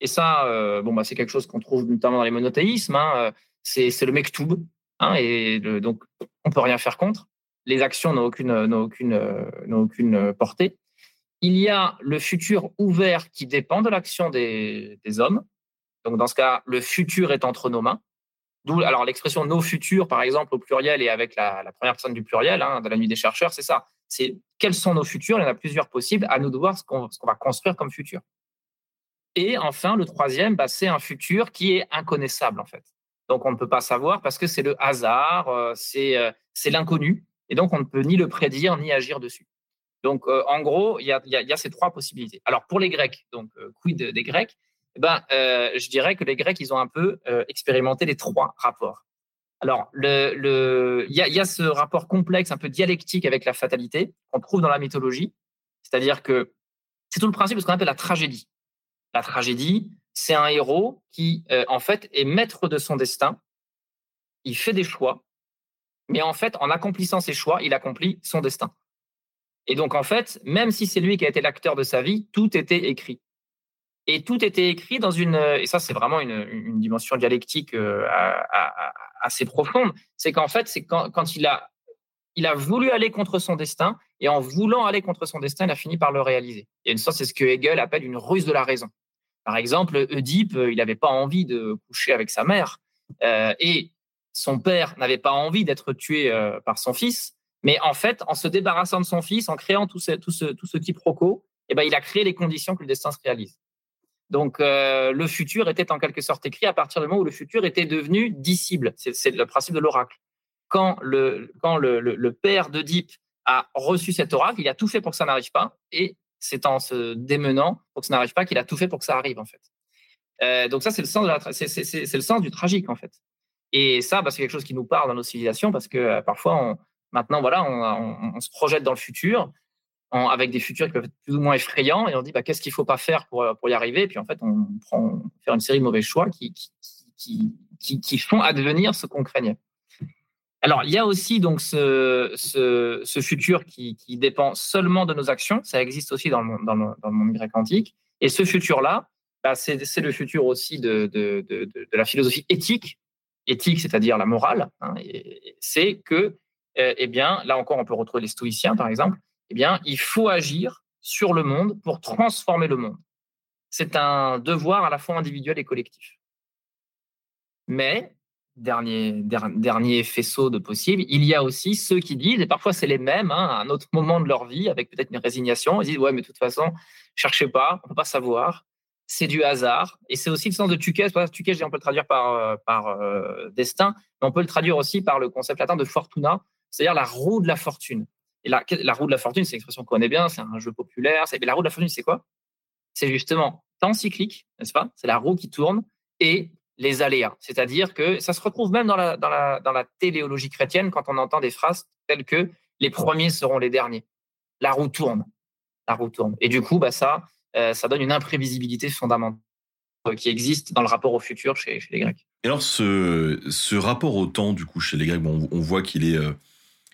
Et ça, euh, bon, bah, c'est quelque chose qu'on trouve notamment dans les monothéismes. Hein, c'est, le mektoub. Hein, et donc, on peut rien faire contre. Les actions n'ont aucune, aucune, n'ont aucune portée. Il y a le futur ouvert qui dépend de l'action des, des hommes. Donc, dans ce cas, le futur est entre nos mains. D'où alors l'expression nos futurs, par exemple, au pluriel et avec la, première personne du pluriel hein, de la nuit des chercheurs, c'est ça. C'est quels sont nos futurs Il y en a plusieurs possibles. À nous de voir ce qu'on va construire comme futur. Et enfin, le troisième, bah, c'est un futur qui est inconnaissable en fait. Donc on ne peut pas savoir parce que c'est le hasard, euh, euh, c'est l'inconnu, et donc on ne peut ni le prédire ni agir dessus. Donc euh, en gros, il y a, y a, ces trois possibilités. Alors pour les Grecs, donc quid des Grecs? Eh ben, euh, je dirais que les Grecs, ils ont un peu euh, expérimenté les trois rapports. Alors, il le, y, a, y a ce rapport complexe, un peu dialectique avec la fatalité qu'on trouve dans la mythologie. C'est-à-dire que c'est tout le principe de ce qu'on appelle la tragédie. La tragédie, c'est un héros qui, euh, en fait, est maître de son destin. Il fait des choix, mais en fait, en accomplissant ses choix, il accomplit son destin. Et donc, en fait, même si c'est lui qui a été l'acteur de sa vie, tout était écrit. Et tout était écrit dans une, et ça c'est vraiment une, dimension dialectique euh, assez profonde, c'est qu'en fait, c'est quand, il, a, il a voulu aller contre son destin, et en voulant aller contre son destin, il a fini par le réaliser. A une sorte, c'est ce que Hegel appelle une ruse de la raison. Par exemple, Oedipe, euh, il n'avait pas envie de coucher avec sa mère, euh, et son père n'avait pas envie d'être tué par son fils, mais en fait, en se débarrassant de son fils, en créant tout ce, tout ce, tout ce quiproquo, eh ben, il a créé les conditions que le destin se réalise. Donc, euh, le futur était en quelque sorte écrit à partir du moment où le futur était devenu dissible. C'est le principe de l'oracle. Quand, le, quand le, père d'Oedipe a reçu cet oracle, il a tout fait pour que ça n'arrive pas. Et c'est en se démenant pour que ça n'arrive pas qu'il a tout fait pour que ça arrive, en fait. Euh, donc, ça, c'est le, sens du tragique, en fait. Et ça, bah, c'est quelque chose qui nous parle dans nos civilisations parce que euh, parfois, on, maintenant, voilà, on, se projette dans le futur avec des futurs qui peuvent être plus ou moins effrayants, et on dit bah, qu'est-ce qu'il ne faut pas faire pour, pour y arriver, et puis en fait, on prend faire une série de mauvais choix qui, font advenir ce qu'on craignait. Alors, il y a aussi donc ce, futur qui, dépend seulement de nos actions, ça existe aussi dans le, le, dans monde grec antique, et ce futur-là, bah, c'est le futur aussi de, la philosophie éthique, éthique, c'est-à-dire la morale, hein, c'est que, eh, eh bien, là encore, on peut retrouver les stoïciens, par exemple, eh bien, il faut agir sur le monde pour transformer le monde. C'est un devoir à la fois individuel et collectif. Mais, dernier, faisceau de possible, il y a aussi ceux qui disent, et parfois c'est les mêmes, hein, à un autre moment de leur vie, avec peut-être une résignation, ils disent, ouais, mais de toute façon, cherchez pas, on ne peut pas savoir, c'est du hasard. Et c'est aussi le sens de Tukes. Tukes, on peut le traduire par, euh, euh, destin, mais on peut le traduire aussi par le concept latin de fortuna, c'est-à-dire la roue de la fortune. Et la, roue de la fortune, c'est une expression qu'on connaît bien, c'est un jeu populaire. Mais la roue de la fortune, c'est quoi? C'est justement temps cyclique, n'est-ce pas? C'est la roue qui tourne et les aléas. C'est-à-dire que ça se retrouve même dans la, téléologie chrétienne quand on entend des phrases telles que les premiers seront les derniers. La roue tourne. La roue tourne. Et du coup, bah, ça, euh, ça donne une imprévisibilité fondamentale qui existe dans le rapport au futur chez, les Grecs. Et alors, ce, rapport au temps, du coup, chez les Grecs, on voit qu'il est, euh,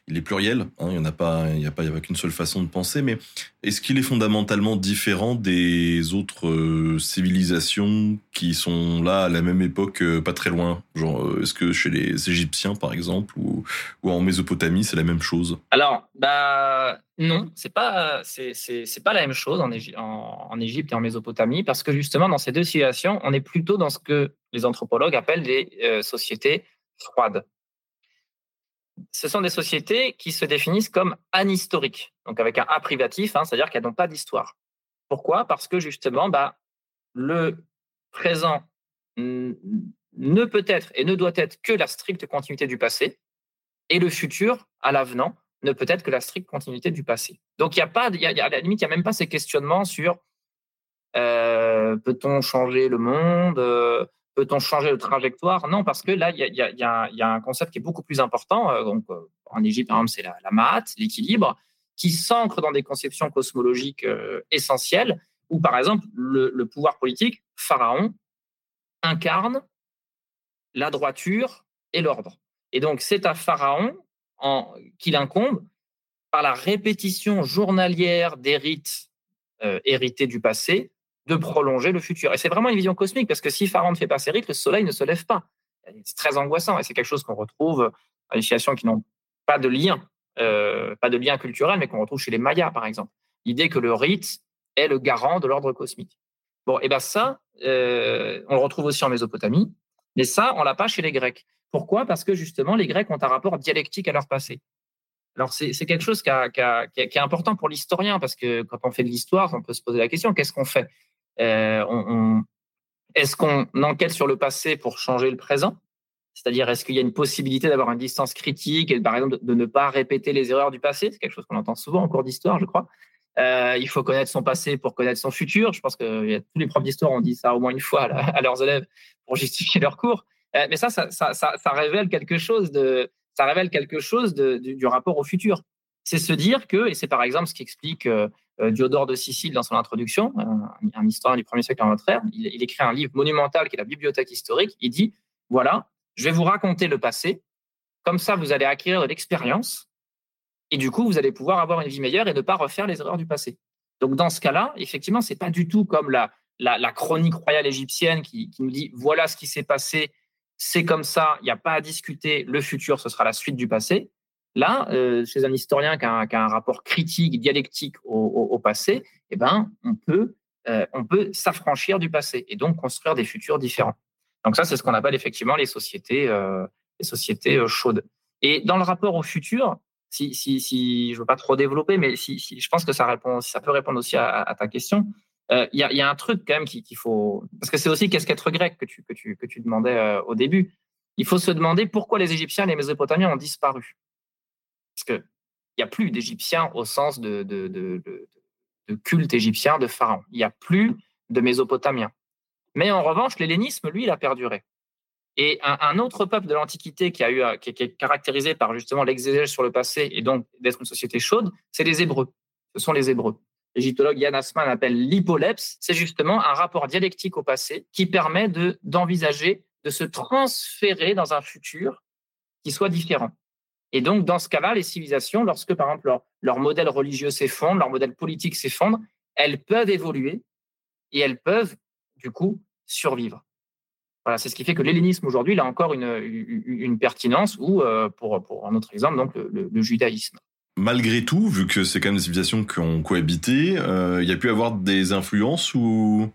il est pluriel, hein, il n'y en a pas, il n'y a pas, qu'une seule façon de penser, mais est-ce qu'il est fondamentalement différent des autres euh, civilisations qui sont là à la même époque, euh, pas très loin? Genre, euh, est-ce que chez les Égyptiens, par exemple, ou, en Mésopotamie, c'est la même chose? Alors, bah non, c'est pas, c'est, c'est, pas la même chose en, Égypte et en Mésopotamie, parce que justement dans ces deux civilisations, on est plutôt dans ce que les anthropologues appellent des sociétés froides ce sont des sociétés qui se définissent comme anhistoriques, donc avec un A privatif, hein, c'est-à-dire qu'elles n'ont pas d'histoire. Pourquoi? Parce que justement, bah, le présent ne peut être et ne doit être que la stricte continuité du passé, et le futur, à l'avenant, ne peut être que la stricte continuité du passé. Donc, a pas, à la limite, il n'y a même pas ces questionnements sur euh, peut-on changer le monde euh, Peut-on changer de trajectoire? Non, parce que là, il y, a, un concept qui est beaucoup plus important. Euh, donc, euh, en Égypte, par exemple, c'est la, la l'équilibre, qui s'ancre dans des conceptions cosmologiques euh, essentielles, où, par exemple, le, pouvoir politique, Pharaon, incarne la droiture et l'ordre. Et donc, c'est à Pharaon qu'il incombe, par la répétition journalière des rites hérité du passé, de prolonger le futur. Et c'est vraiment une vision cosmique, parce que si Pharaon ne fait pas ses rites, le soleil ne se lève pas. C'est très angoissant, et c'est quelque chose qu'on retrouve dans les civilisations qui n'ont pas de lien, pas de lien culturel, mais qu'on retrouve chez les Mayas, par exemple. L'idée que le rite est le garant de l'ordre cosmique. Bon, et bien ça, on le retrouve aussi en Mésopotamie, mais ça, on l'a pas chez les Grecs. Pourquoi? Parce que justement, les Grecs ont un rapport dialectique à leur passé. Alors, c'est quelque chose qui, est important pour l'historien, parce que quand on fait de l'histoire, on peut se poser la question, qu'est-ce qu'on fait? Euh, Est-ce qu'on enquête sur le passé pour changer le présent? C'est-à-dire, est-ce qu'il y a une possibilité d'avoir une distance critique et, par exemple, de, ne pas répéter les erreurs du passé? C'est quelque chose qu'on entend souvent en cours d'histoire, je crois. Euh, il faut connaître son passé pour connaître son futur. Je pense que tous les profs d'histoire ont dit ça au moins une fois à, leurs élèves pour justifier leur cours. Euh, mais ça ça, révèle quelque chose de, ça révèle quelque chose du, rapport au futur. C'est se dire que, et c'est par exemple ce qui explique Diodore de Sicile dans son introduction, un, historien du premier siècle en notre ère, il, écrit un livre monumental qui est la bibliothèque historique, il dit, voilà, je vais vous raconter le passé, comme ça vous allez acquérir de l'expérience, et du coup vous allez pouvoir avoir une vie meilleure et ne pas refaire les erreurs du passé. Donc dans ce cas-là, effectivement, c'est pas du tout comme la, la, chronique royale égyptienne qui, qui nous dit, voilà ce qui s'est passé c'est comme ça, il n'y a pas à discuter, le futur, ce sera la suite du passé. Là, euh, chez un historien qui a, un, rapport critique, dialectique au, passé, eh ben, on peut, euh, peut s'affranchir du passé et donc construire des futurs différents. Donc ça, c'est ce qu'on appelle effectivement les sociétés, euh, les sociétés chaudes. Et dans le rapport au futur, si, si, si je veux pas trop développer, mais si, si, je pense que ça répond, ça peut répondre aussi à ta question. Il y, a un truc quand même qu'il faut, parce que c'est aussi qu'est-ce qu'être grec que tu, que tu, que tu demandais au début. Il faut se demander pourquoi les Égyptiens et les Mésopotamiens ont disparu. Parce qu'il n'y a plus d'Égyptiens au sens de, culte égyptien, de pharaon. Il n'y a plus de Mésopotamiens. Mais en revanche, l'hellénisme, lui, il a perduré. Et un, autre peuple de l'Antiquité qui, est caractérisé par justement l'exégèse sur le passé et donc d'être une société chaude, c'est les Hébreux. Ce sont les Hébreux l'égyptologue Yann Asman appelle l'hypolepse, c'est justement un rapport dialectique au passé qui permet de, d'envisager de se transférer dans un futur qui soit différent. Et donc, dans ce cas-là, les civilisations, lorsque, par exemple, leur, modèle religieux s'effondre, leur modèle politique s'effondre, elles peuvent évoluer et elles peuvent, du coup, survivre. Voilà, c'est ce qui fait que l'hellénisme aujourd'hui, a encore une, une, pertinence, ou, euh, pour, pour un autre exemple, donc le judaïsme malgré tout, vu que c'est quand même des civilisations qui ont cohabité, euh, il y a pu avoir des influences ou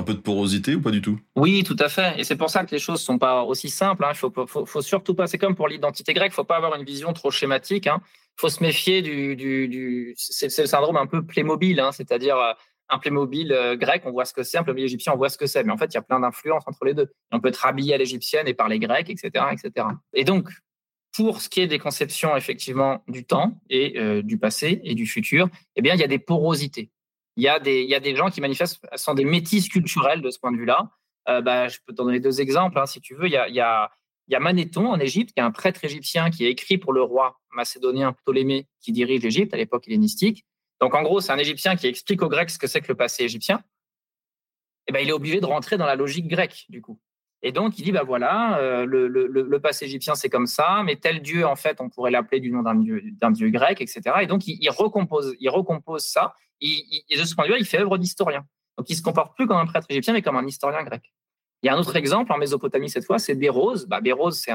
un peu de porosité ou pas du tout? Oui, tout à fait. Et c'est pour ça que les choses sont pas aussi simples. Hein. Il faut, faut, surtout pas, c'est comme pour l'identité grecque, il faut pas avoir une vision trop schématique. Il hein. faut se méfier du, du, c'est, le syndrome un peu Playmobil, hein. c'est-à-dire euh, un Playmobil euh, grec, on voit ce que c'est, un Playmobil égyptien, on voit ce que c'est. Mais en fait, il y a plein d'influences entre les deux. On peut être habillé à l'égyptienne et parler grec, etc., etc. Et donc, pour ce qui est des conceptions effectivement du temps et euh, du passé et du futur, eh bien, il y a des porosités. Il y a des, gens qui manifestent sont des métis culturels de ce point de vue-là. Euh, bah, je peux t'en donner deux exemples, hein, si tu veux. Il y a Manéthon en Égypte, qui est un prêtre égyptien qui a écrit pour le roi macédonien Ptolémée qui dirige l'Égypte à l'époque hellénistique. Donc, en gros, c'est un Égyptien qui explique aux Grecs ce que c'est que le passé égyptien. Et eh ben, il est obligé de rentrer dans la logique grecque, du coup. Et donc, il dit, bah voilà, euh, le, le, passé égyptien, c'est comme ça, mais tel dieu, en fait, on pourrait l'appeler du nom d'un dieu, dieu grec, etc. Et donc, il, recompose, il recompose ça. et de ce point de vue-là, il fait œuvre d'historien. Donc, il se comporte plus comme un prêtre égyptien, mais comme un historien grec. Il y a un autre exemple en Mésopotamie cette fois, c'est Bérose. Bah, Bérose, c'est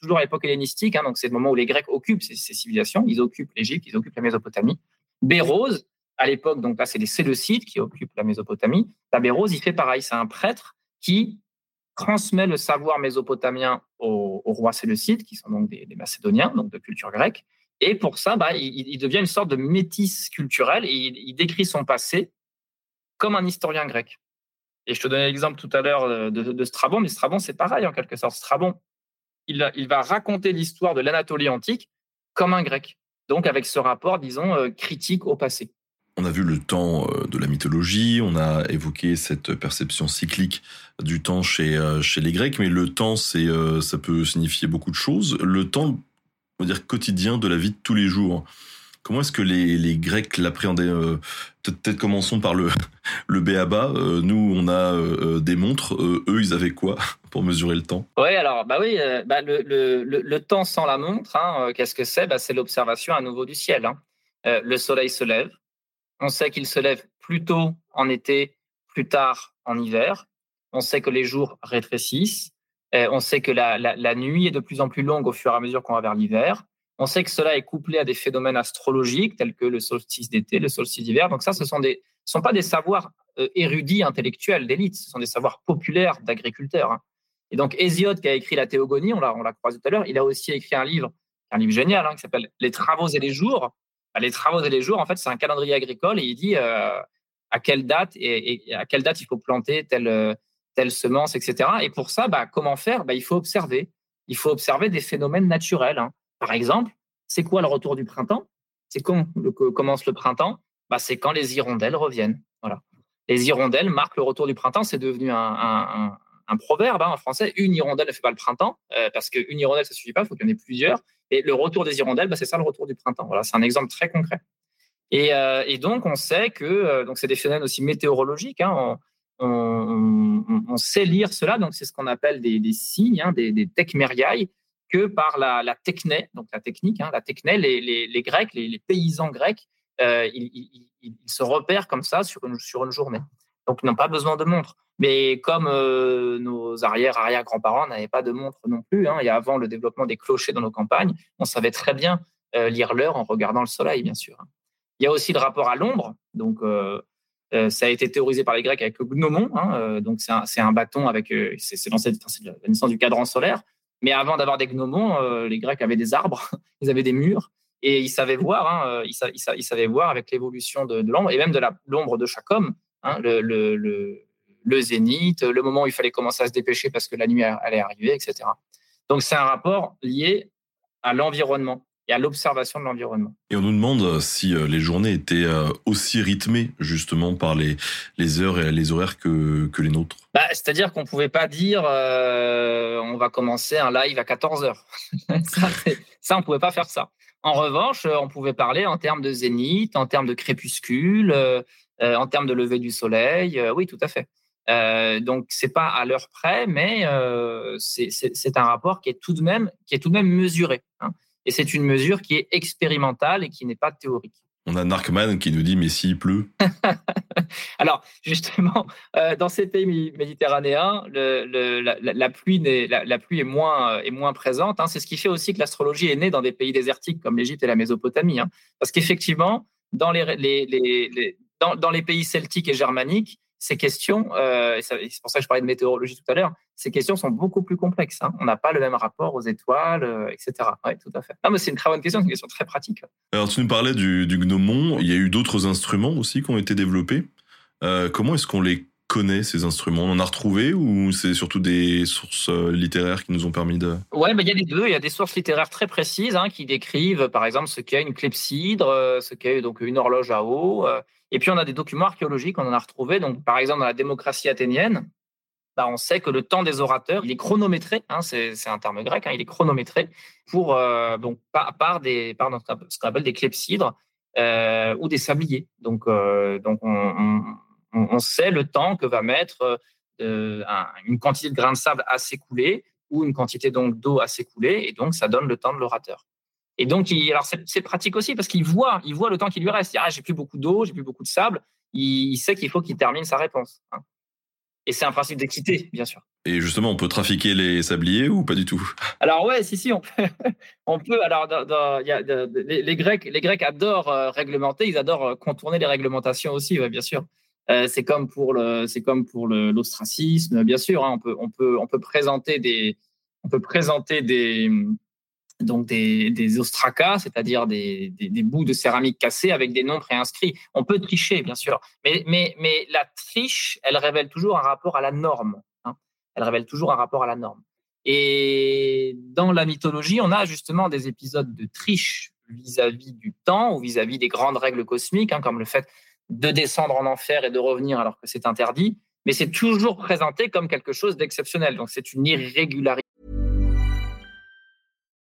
toujours à l'époque hellénistique, hein, donc c'est le moment où les Grecs occupent ces, civilisations. Ils occupent l'Égypte, ils occupent la Mésopotamie. Bérose, à l'époque, donc là, c'est les Séleucides qui occupent la Mésopotamie. Bah, Bérose, il fait pareil. C'est un prêtre qui transmet le savoir mésopotamien aux, rois séleucides, qui sont donc des, Macédoniens, donc de culture grecque. Et pour ça, bah, il, devient une sorte de métis culturel et il, décrit son passé comme un historien grec. Et je te donnais l'exemple tout à l'heure euh, de, Strabon, mais Strabon, c'est pareil en quelque sorte. Strabon, il, va raconter l'histoire de l'Anatolie antique comme un grec, donc avec ce rapport, disons, euh, critique au passé. On a vu le temps euh, de la mythologie, on a évoqué cette perception cyclique du temps chez, euh, les Grecs, mais le temps, c'est, euh, ça peut signifier beaucoup de choses. Le temps, on va dire, quotidien de la vie de tous les jours. Comment est-ce que les, Grecs l'appréhendaient Peut-être commençons par le, le nous, on a des montres. eux, ils avaient quoi pour mesurer le temps? Oui, alors, bah oui, bah le, temps sans la montre, hein, qu'est-ce que c'est? Bah, C'est l'observation à nouveau du ciel. Hein. le soleil se lève, On sait qu'il se lève plus tôt en été, plus tard en hiver. On sait que les jours rétrécissent. on sait que la, nuit est de plus en plus longue au fur et à mesure qu'on va vers l'hiver. On sait que cela est couplé à des phénomènes astrologiques tels que le solstice d'été, le solstice d'hiver. Donc ça, ce sont des, sont pas des savoirs euh, érudits intellectuels d'élite, ce sont des savoirs populaires d'agriculteurs. Hein. Et donc Hésiode, qui a écrit la Théogonie, on l'a, on l'a croisé tout à l'heure, il a aussi écrit un livre, un livre génial, hein, qui s'appelle Les Travaux et les Jours. Bah, les Travaux et les Jours, en fait, c'est un calendrier agricole et il dit euh, à quelle date et, à quelle date il faut planter telle, telle semence, etc. Et pour ça, bah, comment faire? Bah, Il faut observer. Il faut observer des phénomènes naturels. Hein. Par exemple, c'est quoi le retour du printemps? C'est quand commence le printemps? Bah, C'est quand les hirondelles reviennent. Voilà. Les hirondelles marquent le retour du printemps. C'est devenu un, proverbe hein, en français. Une hirondelle ne fait pas le printemps, euh, parce qu'une hirondelle, ça ne suffit pas, il faut qu'il y en ait plusieurs. Et le retour des hirondelles, bah, c'est ça le retour du printemps. Voilà, c'est un exemple très concret. Et, euh, donc, on sait que euh, donc c'est des phénomènes aussi météorologiques. Hein, on, sait lire cela, donc c'est ce qu'on appelle des, signes, hein, des, des que par la, la techné, donc la technique, hein, la techné, les, les, Grecs, les, paysans grecs, euh, ils, se repèrent comme ça sur une, sur une journée. Donc, ils n'ont pas besoin de montre. Mais comme euh, nos arrière-arrière-grands-parents n'avaient pas de montre non plus, hein, et avant le développement des clochers dans nos campagnes, on savait très bien euh, lire l'heure en regardant le soleil, bien sûr. Il y a aussi le rapport à l'ombre. Donc, ça a été théorisé par les Grecs avec le gnomon. Hein, donc, c'est un, bâton avec. c'est la naissance du cadran solaire. Mais avant d'avoir des gnomons, euh, les Grecs avaient des arbres, ils avaient des murs, et ils savaient voir, hein, euh, ils, savaient voir avec l'évolution de, l'ombre et même de l'ombre de chaque homme, hein, le, zénith, le moment où il fallait commencer à se dépêcher parce que la nuit allait arriver, etc. Donc c'est un rapport lié à l'environnement et à l'observation de l'environnement. Et on nous demande euh, si euh, les journées étaient euh, aussi rythmées justement par les, les heures et les horaires que, que les nôtres. Bah, C'est-à-dire qu'on ne pouvait pas dire on va commencer un live à 14 heures. ça, on ne pouvait pas faire ça. En revanche, on pouvait parler en termes de zénith, en termes de crépuscule, en termes de lever du soleil. oui, tout à fait. Euh, donc c'est pas à l'heure près, mais c'est un rapport qui est tout de même qui est tout de même mesuré. Hein. Et c'est une mesure qui est expérimentale et qui n'est pas théorique. On a Narkman qui nous dit mais s'il pleut? Alors justement, euh, dans ces pays méditerranéens, la, pluie est, moins, est moins présente. Hein. C'est ce qui fait aussi que l'astrologie est née dans des pays désertiques comme l'Égypte et la Mésopotamie. Hein. Parce qu'effectivement, dans dans les pays celtiques et germaniques, ces questions, euh, c'est pour ça que je parlais de météorologie tout à l'heure, ces questions sont beaucoup plus complexes. Hein. On n'a pas le même rapport aux étoiles, euh, etc. Oui, tout à fait. Non, mais c'est une très bonne question, c'est une question très pratique. Alors, tu nous parlais du, gnomon. Il y a eu d'autres instruments aussi qui ont été développés. Euh, comment est-ce qu'on les connaît, ces instruments? On en a retrouvé ou c'est surtout des sources littéraires qui nous ont permis de... Oui, il y a les deux. Il y a des sources littéraires très précises hein, qui décrivent, par exemple, ce qu'est une clepsydre, ce qu'est donc une horloge à eau. Et puis, on a des documents archéologiques, on en a retrouvé. Par exemple, dans la démocratie athénienne, bah, on sait que le temps des orateurs, il est chronométré, hein, c'est un terme grec, hein, il est chronométré pour, euh, par, des, par ce qu'on appelle des clepsydres euh, ou des sabliers. Donc, euh, on, sait le temps que va mettre une quantité de grains de sable à s'écouler ou une quantité d'eau à s'écouler, et donc ça donne le temps de l'orateur. Et donc, il, alors c'est pratique aussi parce qu'il voit, il voit le temps qui lui reste. Ah, j'ai plus beaucoup d'eau, j'ai plus beaucoup de sable. Il, sait qu'il faut qu'il termine sa réponse. Hein. Et c'est un principe d'équité, bien sûr. Et justement, on peut trafiquer les sabliers ou pas du tout? Alors ouais, si si, on peut. on peut alors, y a, les, Grecs, les Grecs adorent euh, réglementer, ils adorent euh, contourner les réglementations aussi, bien sûr. Euh, c'est comme pour le, c'est comme pour l'ostracisme, bien sûr. Hein, on peut, on peut, on peut présenter des, on peut présenter des donc des, des c'est-à-dire des, bouts de céramique cassés avec des noms préinscrits. On peut tricher, bien sûr, mais la triche, elle révèle toujours un rapport à la norme. Hein. Elle révèle toujours un rapport à la norme. Et dans la mythologie, on a justement des épisodes de triche vis-à-vis du temps ou vis-à-vis des grandes règles cosmiques, hein, comme le fait de descendre en enfer et de revenir alors que c'est interdit. Mais c'est toujours présenté comme quelque chose d'exceptionnel. Donc c'est une irrégularité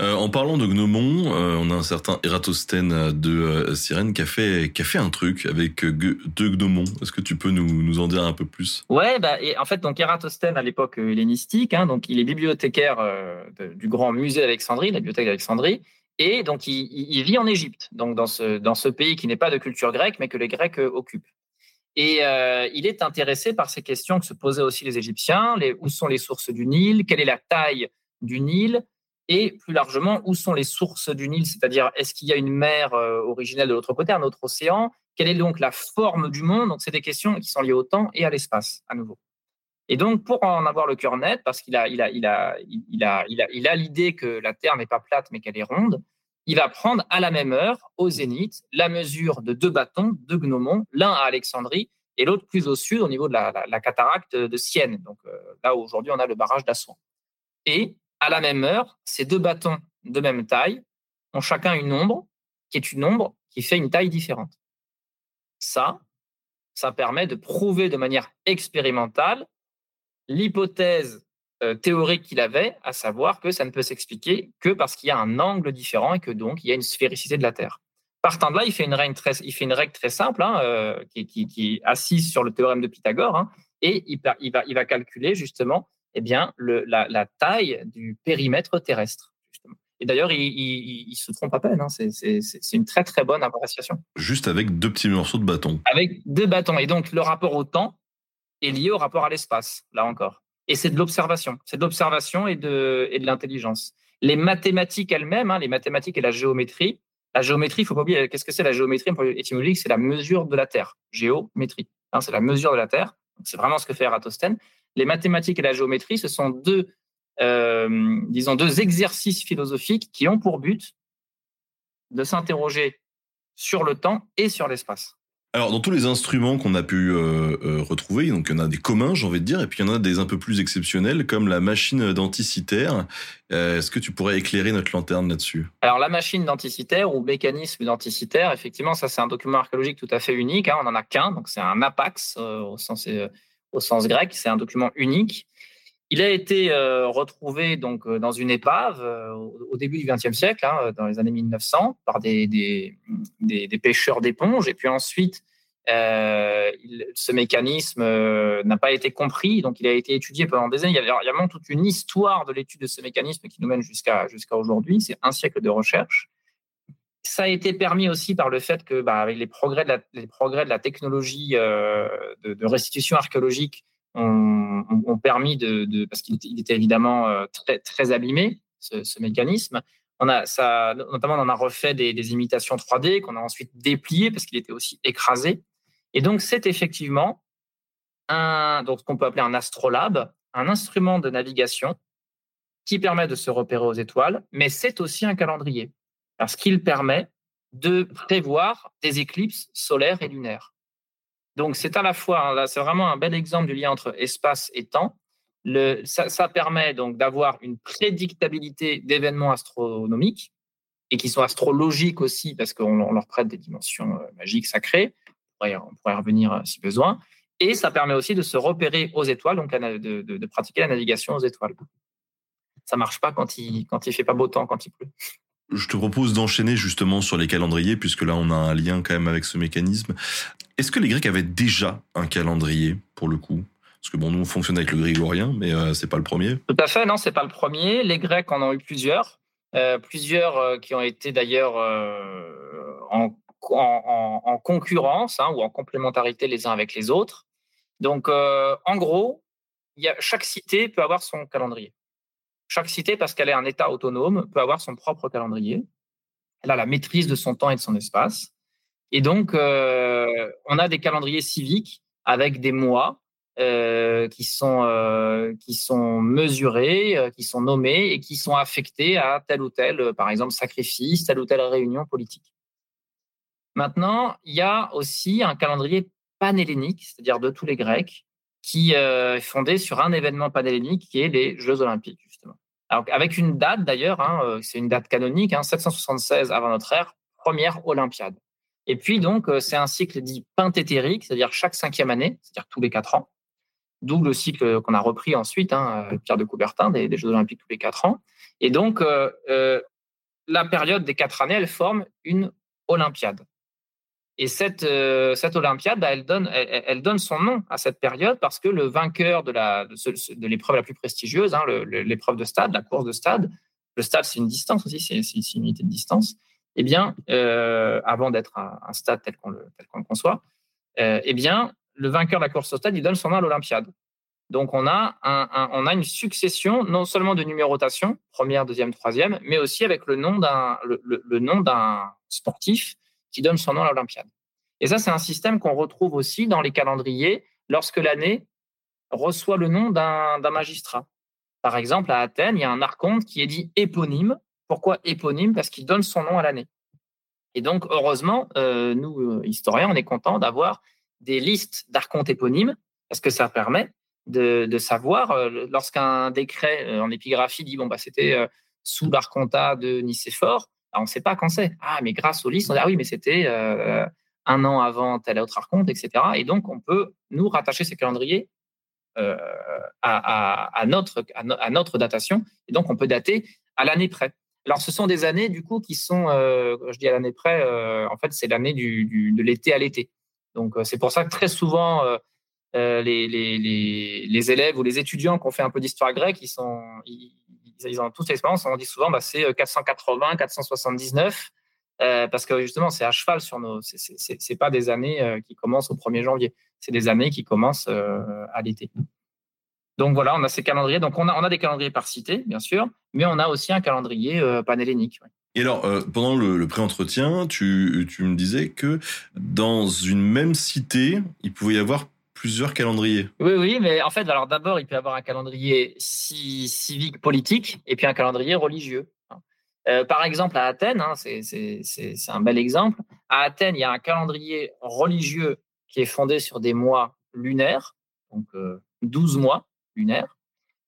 Euh, en parlant de Gnomon, euh, on a un certain Eratosthène de euh, Sirène qui a, fait, un truc avec deux Gnomons. Est-ce que tu peux nous, en dire un peu plus? Ouais, bah, en fait, donc Eratosthène à l'époque hellénistique, hein, donc il est bibliothécaire du grand musée d'Alexandrie, la bibliothèque d'Alexandrie, et donc il, vit en Égypte, donc dans ce, dans ce pays qui n'est pas de culture grecque, mais que les Grecs occupent. Et il est intéressé par ces questions que se posaient aussi les Égyptiens les, où sont les sources du Nil Quelle est la taille du Nil Et plus largement, où sont les sources du Nil C'est-à-dire, est-ce qu'il y a une mer euh, originelle de l'autre côté, un autre océan? Quelle est donc la forme du monde? Donc, c'est des questions qui sont liées au temps et à l'espace, à nouveau. Et donc, pour en avoir le cœur net, parce qu'il a, il a, il a, il a, il a, l'idée que la Terre n'est pas plate, mais qu'elle est ronde, il va prendre à la même heure, au zénith, la mesure de deux bâtons, deux gnomons, l'un à Alexandrie et l'autre plus au sud, au niveau de la, cataracte de Sienne, donc euh, là où aujourd'hui on a le barrage d'Assouan. Et à la même heure, ces deux bâtons de même taille ont chacun une ombre, qui est une ombre qui fait une taille différente. Ça, ça permet de prouver de manière expérimentale l'hypothèse euh, théorique qu'il avait, à savoir que ça ne peut s'expliquer que parce qu'il y a un angle différent et que donc il y a une sphéricité de la Terre. Partant de là, il fait une règle très, simple qui, assise sur le théorème de Pythagore hein, et il va calculer justement eh bien, le- la, la taille du périmètre terrestre. justement. Et d'ailleurs, il, il- il se trompe à peine. hein, c'est- une très très bonne appréciation Juste avec deux petits morceaux de bâton. avec deux bâtons. Et donc, le rapport au temps est lié au rapport à l'espace, là encore. Et c'est de l'observation. C'est de l'observation et de, et de l'intelligence. Les mathématiques elles-mêmes, hein, les mathématiques et la géométrie, la géométrie, il faut pas oublier, qu'est-ce que c'est la géométrie? Étymologique, c'est la mesure de la Terre. Géométrie. hein, c'est la mesure de la Terre. C'est vraiment ce que fait Eratosthène. Les mathématiques et la géométrie, ce sont deux, euh, disons, deux exercices philosophiques qui ont pour but de s'interroger sur le temps et sur l'espace. Alors, dans tous les instruments qu'on a pu euh, euh, retrouver, donc il y en a des communs, j'ai envie de dire, et puis il y en a des un peu plus exceptionnels, comme la machine denticitaire. Euh, Est-ce que tu pourrais éclairer notre lanterne là-dessus? Alors, la machine denticitaire ou mécanisme denticitaire, effectivement, ça, c'est un document archéologique tout à fait unique. hein, on n'en a qu'un, donc c'est un apax au, sens, au sens grec. C'est un document unique. Il a été euh, retrouvé donc euh, dans une épave euh, au début du XXe siècle, hein, dans les années 1900, par des, des, pêcheurs d'éponges. Et puis ensuite, ce mécanisme n'a pas été compris, donc il a été étudié pendant des années. Il y a, vraiment toute une histoire de l'étude de ce mécanisme qui nous mène jusqu'à aujourd'hui. C'est un siècle de recherche. Ça a été permis aussi par le fait que, bah, avec les progrès de la, technologie euh, de, restitution archéologique, ont, ont- permis de, parce qu'il était, évidemment euh, très, abîmé ce, mécanisme. On a notamment, on en a refait des, des imitations 3D qu'on a ensuite dépliées parce qu'il était aussi écrasé. Et donc, c'est effectivement un, donc, ce qu'on peut appeler un astrolabe, un instrument de navigation qui permet de se repérer aux étoiles, mais c'est aussi un calendrier parce qu'il permet de prévoir des éclipses solaires et lunaires. Donc, c'est à la fois, là, c'est vraiment un bel exemple du lien entre espace et temps. Ça, permet donc d'avoir une prédictabilité d'événements astronomiques et qui sont astrologiques aussi parce qu'on on leur prête des dimensions euh, magiques sacrées. On pourrait, on pourrait revenir euh, si besoin. Et ça permet aussi de se repérer aux étoiles, donc de pratiquer la navigation aux étoiles. Ça marche pas quand il quand il fait pas beau temps, quand il pleut. Je te propose d'enchaîner justement sur les calendriers, puisque là on a un lien quand même avec ce mécanisme. Est-ce que les Grecs avaient déjà un calendrier pour le coup? Parce que bon, nous on fonctionne avec le grégorien, mais euh, c'est pas le premier. Tout à fait, non, c'est pas le premier. Les Grecs en ont eu plusieurs, Euh, plusieurs euh, qui ont été d'ailleurs euh, en, en- en- en concurrence hein, ou en complémentarité les uns avec les autres. Donc, en gros, y a, chaque cité peut avoir son calendrier. Chaque cité, parce qu'elle est un État autonome, peut avoir son propre calendrier. Elle a la maîtrise de son temps et de son espace. Et donc, euh, on a des calendriers civiques avec des mois qui, sont, qui sont mesurés, qui sont nommés et qui sont affectés à tel ou tel, par exemple, sacrifice, telle ou telle réunion politique. Maintenant, il y a aussi un calendrier panhellénique, c'est-à-dire de tous les Grecs, qui est fondé sur un événement panhellénique qui est les Jeux Olympiques. Avec une date d'ailleurs, hein, c'est une date canonique, 776 hein, avant notre ère, première Olympiade. Et puis donc, c'est un cycle dit penthétérique, c'est-à-dire chaque cinquième année, c'est-à-dire tous les quatre ans. D'où le cycle qu'on a repris ensuite, hein, Pierre de Coubertin, des, Jeux Olympiques tous les quatre ans. Et donc, la période des quatre années, elle forme une Olympiade. Et cette, euh, cette Olympiade, elle, donne, elle, donne son nom à cette période parce que le vainqueur de, la, de, l'épreuve la plus prestigieuse, hein, l'épreuve de stade, la course de stade, le stade c'est une distance aussi, c'est, une unité de distance, eh bien, euh, avant d'être un, stade tel qu'on le, le conçoit, euh, eh bien, le vainqueur de la course au stade, il donne son nom à l'Olympiade. Donc, on a, un, on a une succession non seulement de numérotation, première, deuxième, troisième, mais aussi avec le nom d'un, le nom d'un sportif qui donne son nom à l'Olympiade. Et ça, c'est un système qu'on retrouve aussi dans les calendriers lorsque l'année reçoit le nom d'un magistrat. Par exemple, à Athènes, il y a un archonte qui est dit éponyme. Pourquoi éponyme? Parce qu'il donne son nom à l'année. Et donc, heureusement, euh, nous, euh, historiens, on est contents d'avoir des listes d'archontes éponymes, parce que ça permet de, savoir, euh, lorsqu'un décret en épigraphie dit, bon, bah, c'était sous l'archontat de Nicéphore, on ne sait pas quand c'est. Ah, mais grâce aux listes, on dit, ah oui, mais c'était euh, un an avant tel autre archonte, etc. Et donc, on peut nous rattacher ces calendriers euh, à, notre, datation. Et donc, on peut dater à l'année près. Alors, ce sont des années, du coup, qui sont, euh, je dis à l'année près, en fait, c'est l'année du, de l'été à l'été. Donc, c'est pour ça que très souvent, les, élèves ou les étudiants qui ont fait un peu d'histoire grecque, ils, sont, ont tous l'expérience. On dit souvent, bah, c'est 480, euh, 479, euh, parce que justement, c'est à cheval sur nos. C'est pas des années euh, qui commencent au 1er janvier. C'est des années qui commencent à l'été. Donc voilà, on a ces calendriers. Donc on a, des calendriers par cité, bien sûr, mais on a aussi un calendrier panhellénique. Et alors, pendant le, le pré-entretien, tu, me disais que dans une même cité, il pouvait y avoir plusieurs calendriers. Oui, oui, mais en fait, alors d'abord, il peut y avoir un calendrier civique, politique, et puis un calendrier religieux. Euh, par exemple, à Athènes, hein, c'est un bel exemple. À Athènes, il y a un calendrier religieux qui est fondé sur des mois lunaires, donc 12 euh, mois lunaires.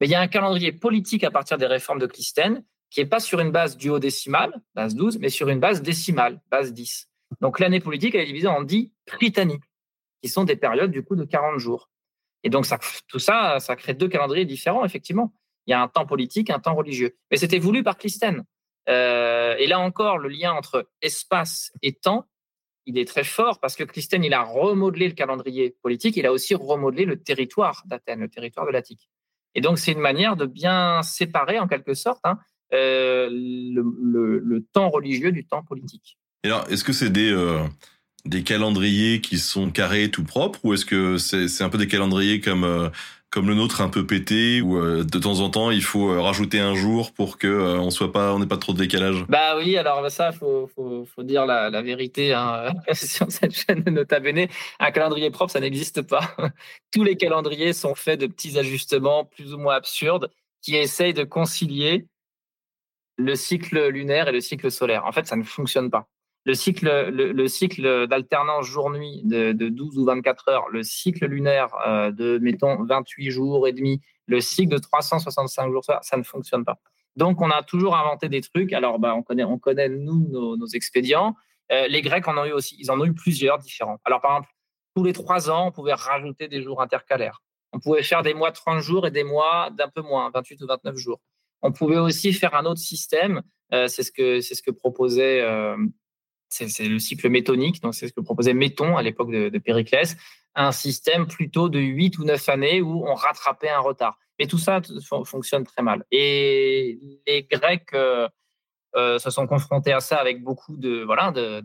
Mais il y a un calendrier politique à partir des réformes de Clisthène qui n'est pas sur une base duodécimale, base 12, mais sur une base décimale, base 10. Donc l'année politique, elle est divisée en 10 prytanies qui sont des périodes du coup de 40 jours. Et donc ça, tout ça, ça crée deux calendriers différents, effectivement. Il y a un temps politique, un temps religieux. Mais c'était voulu par Clisthène. Euh, et là encore, le lien entre espace et temps, il est très fort parce que Clisthène, il a remodelé le calendrier politique, il a aussi remodelé le territoire d'Athènes, le territoire de l'Attique. Et donc, c'est une manière de bien séparer, en quelque sorte, hein, euh, le, temps religieux du temps politique. Et alors, est-ce que c'est des, euh, des calendriers qui sont carrés tout propres ou est-ce que c'est un peu des calendriers comme euh, comme le nôtre un peu pété où euh, de temps en temps il faut euh, rajouter un jour pour que on soit pas on n'ait pas trop de décalage? Bah oui, alors ça faut faut, dire la, vérité hein. sur cette chaîne Nota Bene, un calendrier propre ça n'existe pas. Tous les calendriers sont faits de petits ajustements plus ou moins absurdes qui essayent de concilier le cycle lunaire et le cycle solaire. En fait, ça ne fonctionne pas le cycle, le, cycle d'alternance jour-nuit de, 12 ou 24 heures, le cycle lunaire euh, de, mettons, 28 jours et demi, le cycle de 365 jours, ça, ça ne fonctionne pas. Donc, on a toujours inventé des trucs. Alors, bah, on connaît, on connaît nous, nos, expédients. Euh, les Grecs en ont eu aussi. Ils en ont eu plusieurs différents. Alors, par exemple, tous les trois ans, on pouvait rajouter des jours intercalaires. On pouvait faire des mois de 30 jours et des mois d'un peu moins, 28 ou 29 jours. On pouvait aussi faire un autre système. Euh, c'est ce que c'est ce que proposait c'est le cycle métonique, donc c'est ce que proposait Méton à l'époque de, Périclès, un système plutôt de 8 ou 9 années où on rattrapait un retard. Mais tout ça fonctionne très mal. Et les Grecs euh, euh, se sont confrontés à ça avec beaucoup de voilà de,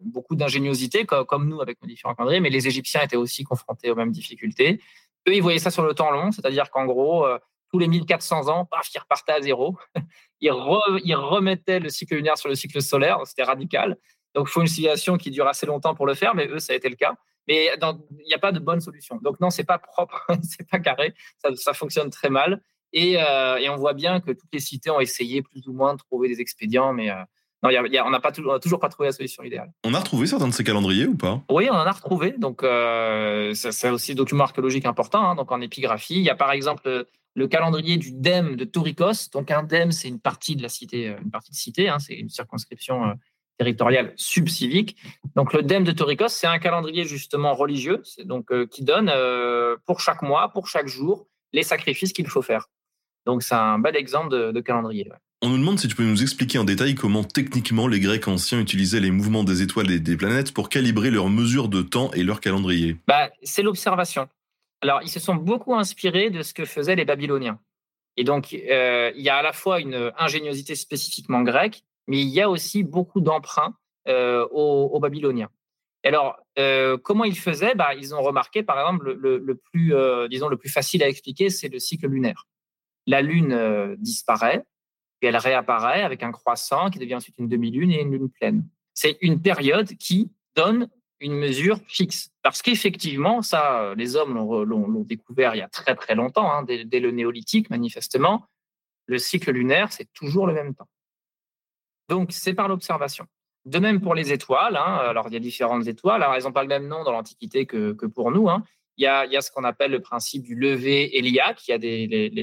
beaucoup d'ingéniosité, comme, nous avec nos différents calendriers, mais les Égyptiens étaient aussi confrontés aux mêmes difficultés. Eux, ils voyaient ça sur le temps long, c'est-à-dire qu'en gros, euh, tous les 1400 ans, paf, ils repartaient à zéro. Ils, remettaient le cycle lunaire sur le cycle solaire, c'était radical. Donc, il faut une civilisation qui dure assez longtemps pour le faire, mais eux, ça a été le cas. Mais il n'y a pas de bonne solution. Donc non, c'est pas propre, c'est pas carré, ça, fonctionne très mal. Et, et, on voit bien que toutes les cités ont essayé plus ou moins de trouver des expédients, mais non, on n'a pas toujours, toujours pas trouvé la solution idéale. On a retrouvé certains de ces calendriers ou pas? Oui, on en a retrouvé. Donc, euh, c'est aussi document archéologique important. Hein, donc, en épigraphie, il y a par exemple le calendrier du Dème de Tourikos. Donc, un Dème, c'est une partie de la cité, euh, une partie de cité. Hein, c'est une circonscription euh, territoriale subcivique. Donc, le Dème de Tourikos, c'est un calendrier justement religieux, donc qui donne pour chaque mois, pour chaque jour, les sacrifices qu'il faut faire. Donc, c'est un bel exemple de, calendrier. On nous demande si tu peux nous expliquer en détail comment techniquement les Grecs anciens utilisaient les mouvements des étoiles et des planètes pour calibrer leurs mesures de temps et leur calendrier. Bah, c'est l'observation. Alors, ils se sont beaucoup inspirés de ce que faisaient les Babyloniens. Et donc, euh, il y a à la fois une ingéniosité spécifiquement grecque, mais il y a aussi beaucoup d'emprunts euh, aux, Babyloniens. alors, euh, comment ils faisaient? Bah, Ils ont remarqué, par exemple, le, plus, disons, le plus facile à expliquer, c'est le cycle lunaire. La Lune disparaît, puis elle réapparaît avec un croissant qui devient ensuite une demi-lune et une lune pleine. C'est une période qui donne une mesure fixe. Parce qu'effectivement, ça, les hommes l'ont découvert il y a très très longtemps, hein, dès, le néolithique manifestement, le cycle lunaire, c'est toujours le même temps. Donc, c'est par l'observation. De même pour les étoiles, hein, alors il y a différentes étoiles, alors elles n'ont pas le même nom dans l'Antiquité que, pour nous. Hein. Il, y a, ce qu'on appelle le principe du lever héliaque, il y a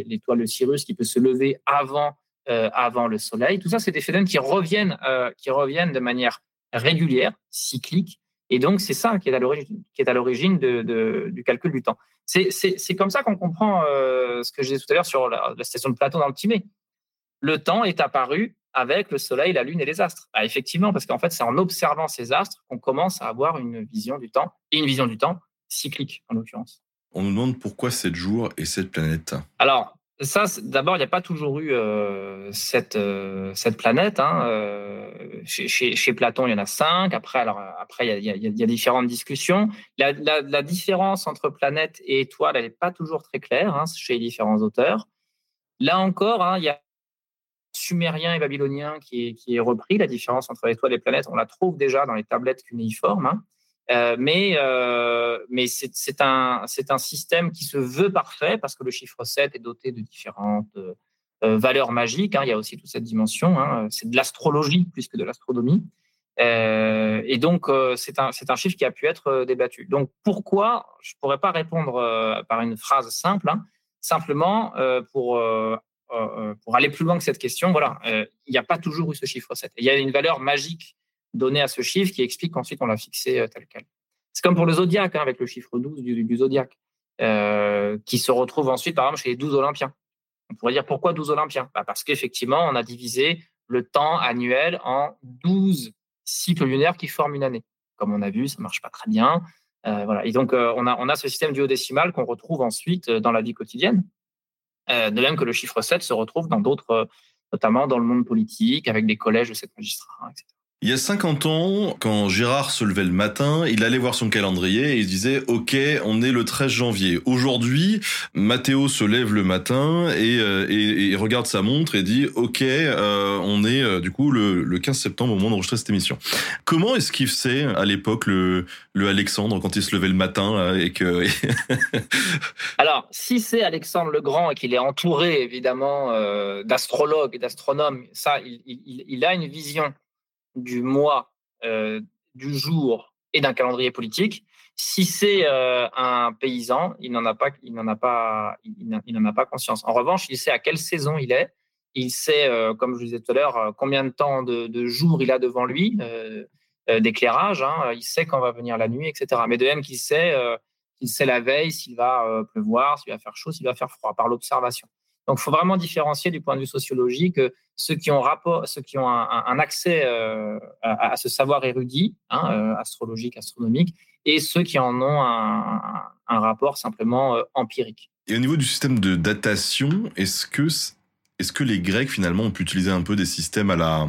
l'étoile de Cyrus qui peut se lever avant euh, avant le Soleil. Tout ça, c'est des phénomènes qui reviennent, euh, qui reviennent de manière régulière, cyclique. Et donc, c'est ça qui est à l'origine, qui est à l'origine de, du calcul du temps. C'est comme ça qu'on comprend euh, ce que je disais tout à l'heure sur la, station de Platon dans le Timée. Le temps est apparu avec le Soleil, la Lune et les astres. Ah, effectivement, parce qu'en fait, c'est en observant ces astres qu'on commence à avoir une vision du temps, et une vision du temps cyclique, en l'occurrence. On nous demande pourquoi 7 jours et 7 planètes. Alors, ça, d'abord, il n'y a pas toujours eu euh, cette, euh, cette planète. Hein, euh, chez, Platon, il y en a cinq. Après, alors, après il, y a, différentes discussions. La, différence entre planète et étoile, elle n'est pas toujours très claire hein, chez les différents auteurs. Là encore, hein, il y a sumérien et babylonien qui est, qui est repris. La différence entre étoile et planète, on la trouve déjà dans les tablettes cunéiformes. Euh, mais euh, c'est un, système qui se veut parfait parce que le chiffre 7 est doté de différentes euh, valeurs magiques. Hein. Il y a aussi toute cette dimension. Hein. C'est de l'astrologie plus que de l'astronomie. et donc, c'est un, chiffre qui a pu être débattu. Donc, pourquoi? Je ne pourrais pas répondre par une phrase simple. Hein. Simplement, pour, pour aller plus loin que cette question, voilà, il n'y a pas toujours eu ce chiffre 7. Il y a une valeur magique donné à ce chiffre qui explique qu'ensuite on l'a fixé euh, tel quel. C'est comme pour le zodiaque, hein, avec le chiffre 12 du, du zodiaque, euh, qui se retrouve ensuite, par exemple, chez les 12 Olympiens. On pourrait dire pourquoi 12 Olympiens? Bah Parce qu'effectivement, on a divisé le temps annuel en 12 cycles lunaires qui forment une année. Comme on a vu, ça ne marche pas très bien. Euh, voilà. Et donc, on, a, on a ce système duodécimal qu'on retrouve ensuite dans la vie quotidienne. de même que le chiffre 7 se retrouve dans d'autres, notamment dans le monde politique, avec des collèges de 7 magistrats. Il y a 50 ans, quand Gérard se levait le matin, il allait voir son calendrier et il disait OK, on est le 13 janvier. Aujourd'hui, Mathéo se lève le matin et, euh, regarde sa montre et dit OK, euh, on est euh, du coup le, le, 15 septembre au moment d'enregistrer cette émission. Comment est-ce qu'il faisait à l'époque le, le Alexandre quand il se levait le matin et que Alors, si c'est Alexandre le Grand et qu'il est entouré évidemment d'astrologues et d'astronomes, ça, il a une vision du mois, euh, du jour et d'un calendrier politique. Si c'est euh, un paysan, il n'en a pas, il n'en a pas, il n'en a pas conscience. En revanche, il sait à quelle saison il est. Il sait, euh, comme je vous disais tout à l'heure, combien de temps de, jours il a devant lui, d'éclairage. Hein. il sait quand va venir la nuit, etc. Mais de même qu'il sait, qu'il sait la veille s'il va pleuvoir, s'il va faire chaud, s'il va faire froid, par l'observation. Donc, il faut vraiment différencier du point de vue sociologique ceux qui ont, rapport, ceux qui ont un, accès euh, à, ce savoir érudit, hein, euh, astrologique, astronomique, et ceux qui en ont un, rapport simplement euh, empirique. Et au niveau du système de datation, est-ce que, est que les Grecs, finalement, ont pu utiliser un peu des systèmes à la,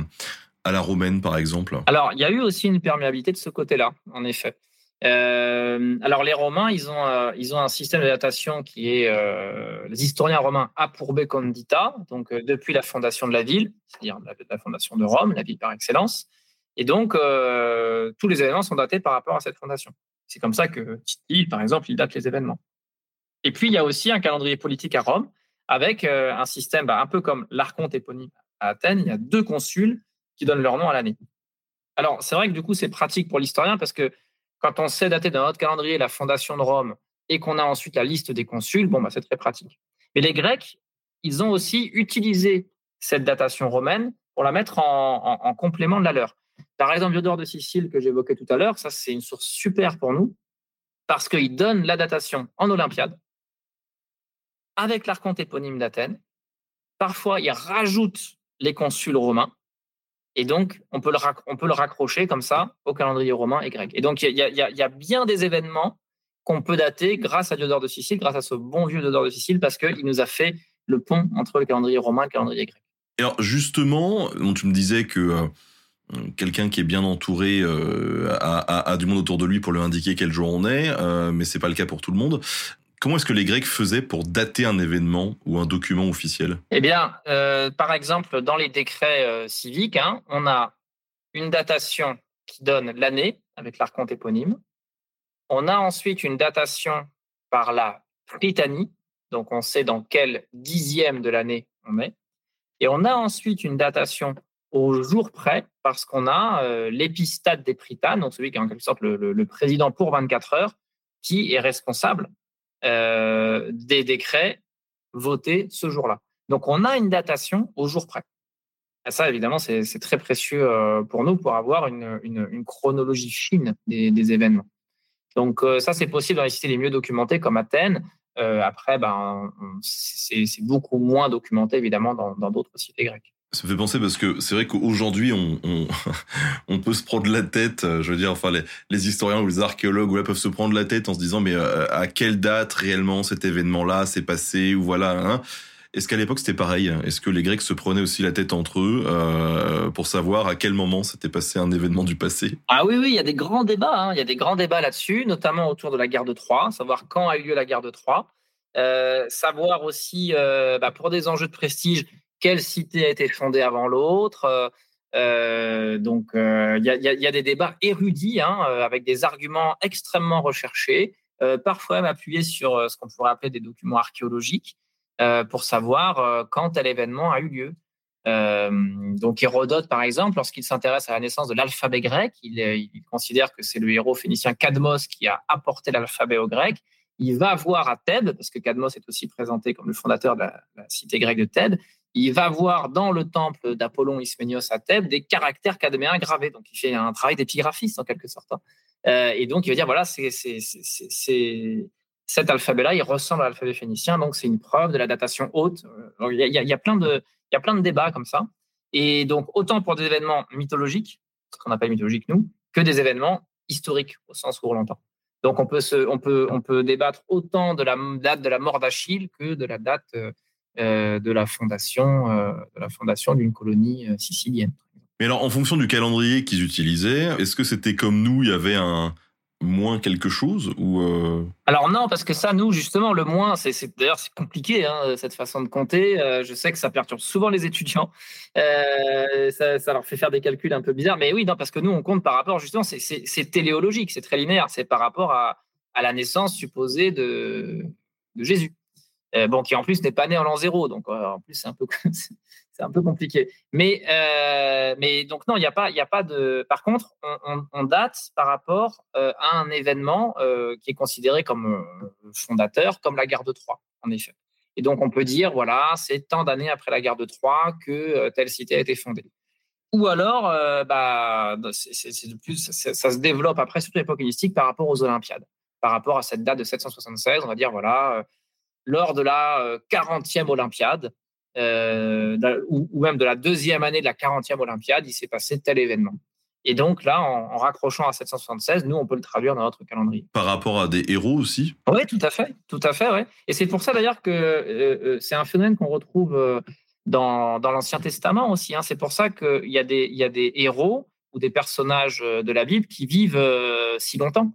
à la romaine, par exemple? Alors, il y a eu aussi une perméabilité de ce côté-là, en effet. Euh, alors les Romains, ils ont, euh, ils ont un système de datation qui est, euh, les historiens romains appurbé condita, donc depuis la fondation de la ville, c'est-à-dire la, fondation de Rome, la ville par excellence. Et donc tous les événements sont datés par rapport à cette fondation. C'est comme ça que Titi, par exemple, il date les événements. Et puis, il y a aussi un calendrier politique à Rome avec un système bah, un peu comme l'archonte éponyme à Athènes. Il y a deux consuls qui donnent leur nom à l'année. Alors, c'est vrai que du coup, c'est pratique pour l'historien parce que quand on sait dater dans notre calendrier la fondation de Rome et qu'on a ensuite la liste des consuls, bon, bah, c'est très pratique. Mais les Grecs, ils ont aussi utilisé cette datation romaine pour la mettre en, complément de la leur. Par exemple, Diodore de Sicile que j'évoquais tout à l'heure, c'est une source super pour nous parce qu'il donne la datation en Olympiade avec l'archonte éponyme d'Athènes. Parfois, il rajoute les consuls romains et donc on peut le, raccrocher comme ça au calendrier romain et grec. Et donc il y, y a, bien des événements qu'on peut dater grâce à Diodore de Sicile, grâce à ce bon vieux Diodore de Sicile, parce qu'il nous a fait le pont entre le calendrier romain et le calendrier grec. alors justement, tu me disais que euh, quelqu'un qui est bien entouré euh, a, du monde autour de lui pour lui indiquer quel jour on est, euh, mais c'est pas le cas pour tout le monde. Comment est-ce que les Grecs faisaient pour dater un événement ou un document officiel? Eh bien, par exemple, dans les décrets civiques, hein, on a une datation qui donne l'année avec l'archonte éponyne. On a ensuite une datation par la Britannie, donc on sait dans quel dixième de l'année on est. Et on a ensuite une datation au jour près, parce qu'on a euh, l'épistate des Pritanes, donc celui qui est en quelque sorte le, président pour 24 heures, qui est responsable euh, des décrets votés ce jour-là. Donc on a une datation au jour près. Et ça, évidemment, c'est très précieux euh, pour nous pour avoir une, chronologie fine des événements. Donc euh, ça, c'est possible dans les cités les mieux documentées comme Athènes. Après, ben, c'est beaucoup moins documenté, évidemment, dans d'autres cités grecques. Ça me fait penser parce que c'est vrai qu'aujourd'hui, on, on, peut se prendre la tête. Euh, je veux dire, enfin, les, historiens ou les archéologues ou peuvent se prendre la tête en se disant, mais à quelle date réellement cet événement-là s'est passé ou voilà. Hein est-ce qu'à l'époque c'était pareil? Est-ce que les Grecs se prenaient aussi la tête entre eux euh, pour savoir à quel moment s'était passé un événement du passé? Ah oui, oui, il y a des grands débats. Hein. Il y a des grands débats là-dessus, notamment autour de la guerre de Troie, savoir quand a eu lieu la guerre de Troie, euh, savoir aussi, euh, bah, pour des enjeux de prestige, quelle cité a été fondée avant l'autre. donc, il y, a des débats érudits hein, avec des arguments extrêmement recherchés, parfois même appuyés sur ce qu'on pourrait appeler des documents archéologiques. Euh, pour savoir euh, quand tel événement a eu lieu. Euh, donc Hérodote, par exemple, lorsqu'il s'intéresse à la naissance de l'alphabet grec, il, considère que c'est le héros phénicien Cadmos qui a apporté l'alphabet au grec. Il va voir à Thèbes, parce que Cadmos est aussi présenté comme le fondateur de la, cité grecque de Thèbes, il va voir dans le temple d'Apollon Isménios à Thèbes des caractères cadméens gravés. Donc il fait un travail d'épigraphiste en quelque sorte. Hein. et donc il va dire voilà, c'est cet alphabet-là, il ressemble à l'alphabet phénicien, donc c'est une preuve de la datation haute. Euh, il y, a, plein de, il y a plein de débats comme ça. Et donc, autant pour des événements mythologiques, ce qu'on appelle mythologique nous, que des événements historiques au sens où on l'entend. Donc, on peut débattre autant de la date de la mort d'Achille que de la date euh, de la fondation euh, de la fondation d'une colonie sicilienne. Mais alors, en fonction du calendrier qu'ils utilisaient, est-ce que c'était comme nous, il y avait un, moins quelque chose ou euh, Alors non, parce que ça, nous, justement, le moins, c'est d'ailleurs c'est compliqué hein, cette façon de compter. Euh, je sais que ça perturbe souvent les étudiants. Euh, ça, leur fait faire des calculs un peu bizarres. Mais oui, non, parce que nous, on compte par rapport, justement, c'est téléologique, c'est très linéaire. C'est par rapport à, à, la naissance supposée de, de Jésus. Bon, qui en plus n'est pas né en l'an zéro, donc en plus c'est un peu c'est un peu compliqué. Mais, euh, mais donc non, il n'y a pas, il a pas de. Par contre, on, date par rapport euh, à un événement euh, qui est considéré comme fondateur, comme la guerre de Troie, en effet. Et donc on peut dire, voilà, c'est tant d'années après la guerre de Troie que telle cité a été fondée. Ou alors, bah, c'est plus, ça, ça, se développe après, surtout l'époque hellénistique, par rapport aux Olympiades, par rapport à cette date de 776. On va dire, voilà, lors de la 40e Olympiade, euh, ou, même de la deuxième année de la 40e Olympiade, il s'est passé tel événement. Et donc là, en, raccrochant à 776, nous, on peut le traduire dans notre calendrier. Par rapport à des héros aussi? Oui, tout à fait. Tout à fait, ouais. Et c'est pour ça d'ailleurs que euh, euh, c'est un phénomène qu'on retrouve dans, dans l'Ancien Testament aussi. Hein. C'est pour ça qu'il y, a des, il y a des héros ou des personnages de la Bible qui vivent si longtemps.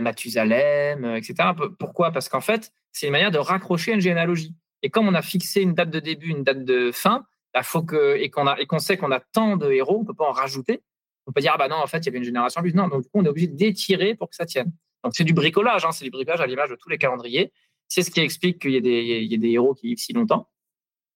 Mathusalem, etc. Pourquoi? Parce qu'en fait, c'est une manière de raccrocher une généalogie. Et comme on a fixé une date de début, une date de fin, bah, faut que, et qu'on sait qu'on a tant de héros, on peut pas en rajouter. On peut dire, ah bah non, en fait, il y avait une génération plus. Non, donc du coup, on est obligé d'étirer pour que ça tienne. Donc c'est du bricolage, hein, c'est du bricolage à l'image de tous les calendriers. C'est ce qui explique qu'il y, y, a des héros qui vivent si longtemps.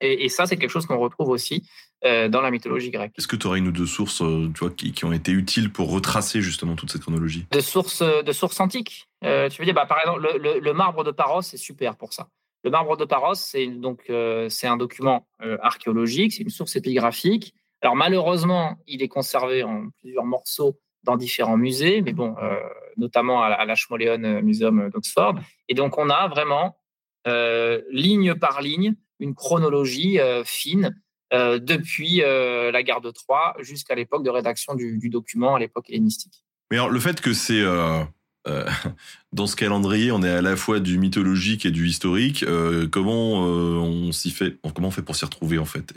Et, ça, c'est quelque chose qu'on retrouve aussi euh, dans la mythologie grecque. Est-ce que tu aurais une ou deux sources tu vois, qui, qui, ont été utiles pour retracer justement toute cette chronologie? De sources, de sources antiques. tu veux dire, bah, par exemple, le, le marbre de Paros, c'est super pour ça. Le marbre de Paros, c'est donc euh, c'est un document euh, archéologique, c'est une source épigraphique. Alors malheureusement, il est conservé en plusieurs morceaux dans différents musées, mais bon, euh, notamment à, l'Ashmolean Museum d'Oxford. Et donc on a vraiment ligne par ligne une chronologie fine depuis la guerre de Troie jusqu'à l'époque de rédaction du, du document à l'époque hellénistique. Mais alors, le fait que c'est euh, dans ce calendrier, on est à la fois du mythologique et du historique. Euh, comment euh, on s'y fait Comment on fait pour s'y retrouver en fait?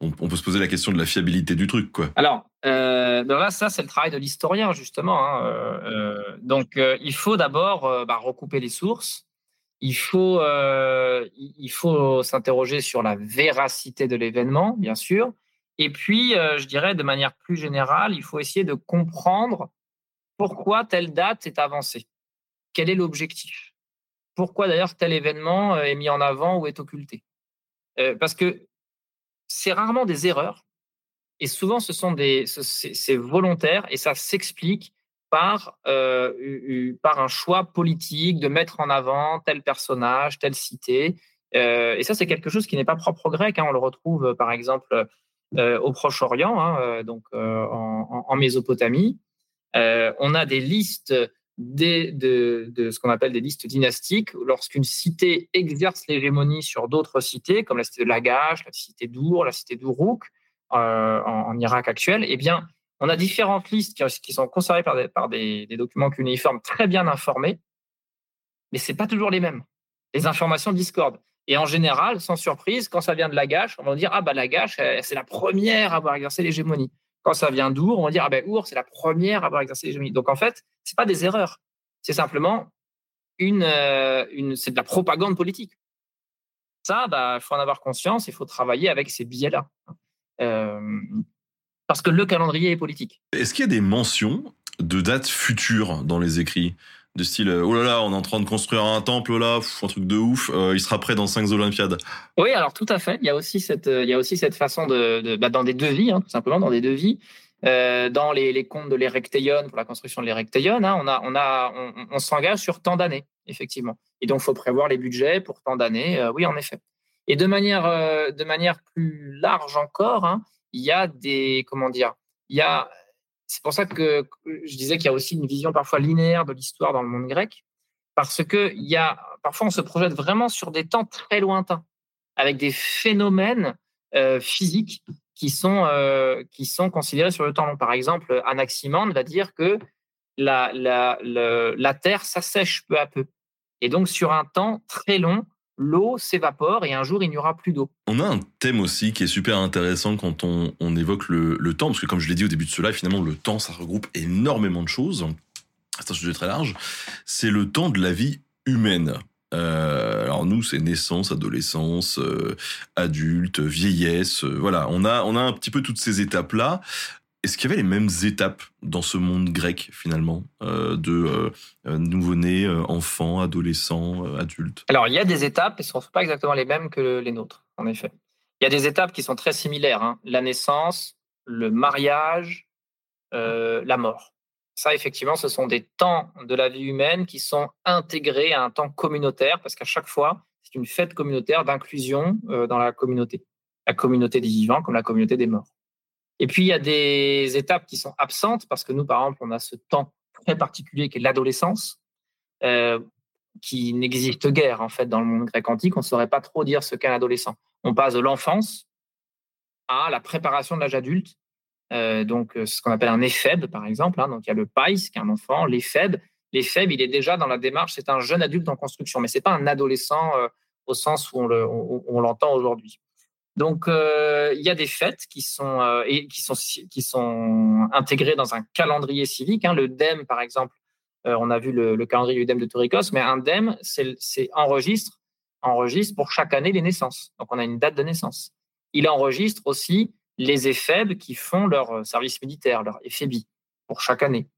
On, peut se poser la question de la fiabilité du truc, quoi? Alors, ben là, ça, c'est le travail de l'historien justement. Hein, donc, il faut d'abord bah, recouper les sources. Il faut, il faut s'interroger sur la véracité de l'événement, bien sûr. Et puis, je dirais de manière plus générale, il faut essayer de comprendre pourquoi telle date est avancée. Quel est l'objectif? Pourquoi d'ailleurs tel événement euh, est mis en avant ou est occulté? Euh, Parce que c'est rarement des erreurs et souvent ce sont des c'est volontaire et ça s'explique par euh, par un choix politique de mettre en avant tel personnage, telle cité. et ça c'est quelque chose qui n'est pas propre au grec. Hein. On le retrouve par exemple au Proche-Orient, hein, donc en Mésopotamie. Euh, on a des listes de, ce qu'on appelle des listes dynastiques, lorsqu'une cité exerce l'hégémonie sur d'autres cités, comme la cité de Lagash, la cité d'Our, la cité d'Uruk, euh, en, Irak actuel, eh bien, on a différentes listes qui, sont conservées par des, documents cunéiformes très bien informés, mais ce n'est pas toujours les mêmes. Les informations discordent. Et en général, sans surprise, quand ça vient de Lagash, on va dire Ah, bah Lagash, c'est la première à avoir exercé l'hégémonie. Quand ça vient d'Our, on va dire ah ben Our, c'est la première à avoir exercé l'hégémonie. Donc en fait, c'est pas des erreurs, c'est simplement euh, une c'est de la propagande politique. Ça, bah, il faut en avoir conscience, il faut travailler avec ces billets-là. Euh, parce que le calendrier est politique. Est-ce qu'il y a des mentions de dates futures dans les écrits de style euh, oh là là, on est en train de construire un temple là, un truc de ouf, euh, il sera prêt dans cinq Olympiades. Oui, alors tout à fait. Il y a aussi cette, euh, il y a aussi cette façon de, bah, dans des devis, hein, tout simplement dans des devis, dans les, les, comptes de l'Erecteion pour la construction de l'Erecteion, hein, on a, on a, on, s'engage sur tant d'années, effectivement. Et donc, il faut prévoir les budgets pour tant d'années. oui, en effet. Et de manière, de manière plus large encore, hein, il y a des, comment dire, il y a c'est pour ça que je disais qu'il y a aussi une vision parfois linéaire de l'histoire dans le monde grec, parce que il y a, parfois on se projette vraiment sur des temps très lointains, avec des phénomènes euh, physiques qui sont, euh, qui sont considérés sur le temps long. Par exemple, Anaximandre va dire que la, la, la Terre s'assèche peu à peu. Et donc, sur un temps très long, l'eau s'évapore et un jour il n'y aura plus d'eau. On a un thème aussi qui est super intéressant quand on, évoque le, temps, parce que comme je l'ai dit au début de ce live, finalement le temps ça regroupe énormément de choses. C'est un sujet très large. C'est le temps de la vie humaine. Euh, alors nous, c'est naissance, adolescence, euh, adulte, vieillesse. Euh, voilà, on a on a un petit peu toutes ces étapes là. Est-ce qu'il y avait les mêmes étapes dans ce monde grec finalement euh, de euh, euh, nouveau-nés, enfants, adolescents, adultes Alors il y a des étapes, ce ne sont pas exactement les mêmes que les nôtres, en effet. Il y a des étapes qui sont très similaires hein. la naissance, le mariage, la mort. Ça, effectivement, ce sont des temps de la vie humaine qui sont intégrés à un temps communautaire, parce qu'à chaque fois, c'est une fête communautaire d'inclusion dans la communauté, la communauté des vivants comme la communauté des morts. Et puis, il y a des étapes qui sont absentes parce que nous, par exemple, on a ce temps très particulier qui est l'adolescence, euh, qui n'existe guère, en fait, dans le monde grec antique. On ne saurait pas trop dire ce qu'est un adolescent. On passe de l'enfance à la préparation de l'âge adulte. Euh, donc, euh, ce qu'on appelle un éphèbe, par exemple. Hein. Donc, il y a le pais, qui est un enfant, l'éphèbe. L'éphèbe, il est déjà dans la démarche, c'est un jeune adulte en construction, mais ce n'est pas un adolescent au sens où on l'entend aujourd'hui. Donc, euh, il y a des fêtes qui sont, euh, intégrées dans un calendrier civique. Hein. Le DEM, par exemple, euh, on a vu le, calendrier du DEM de Torikos, mais un DEM, c'est enregistre, enregistre pour chaque année les naissances. Donc, on a une date de naissance. Il enregistre aussi les éphèbes qui font leur service militaire, leur éphébi, pour chaque année.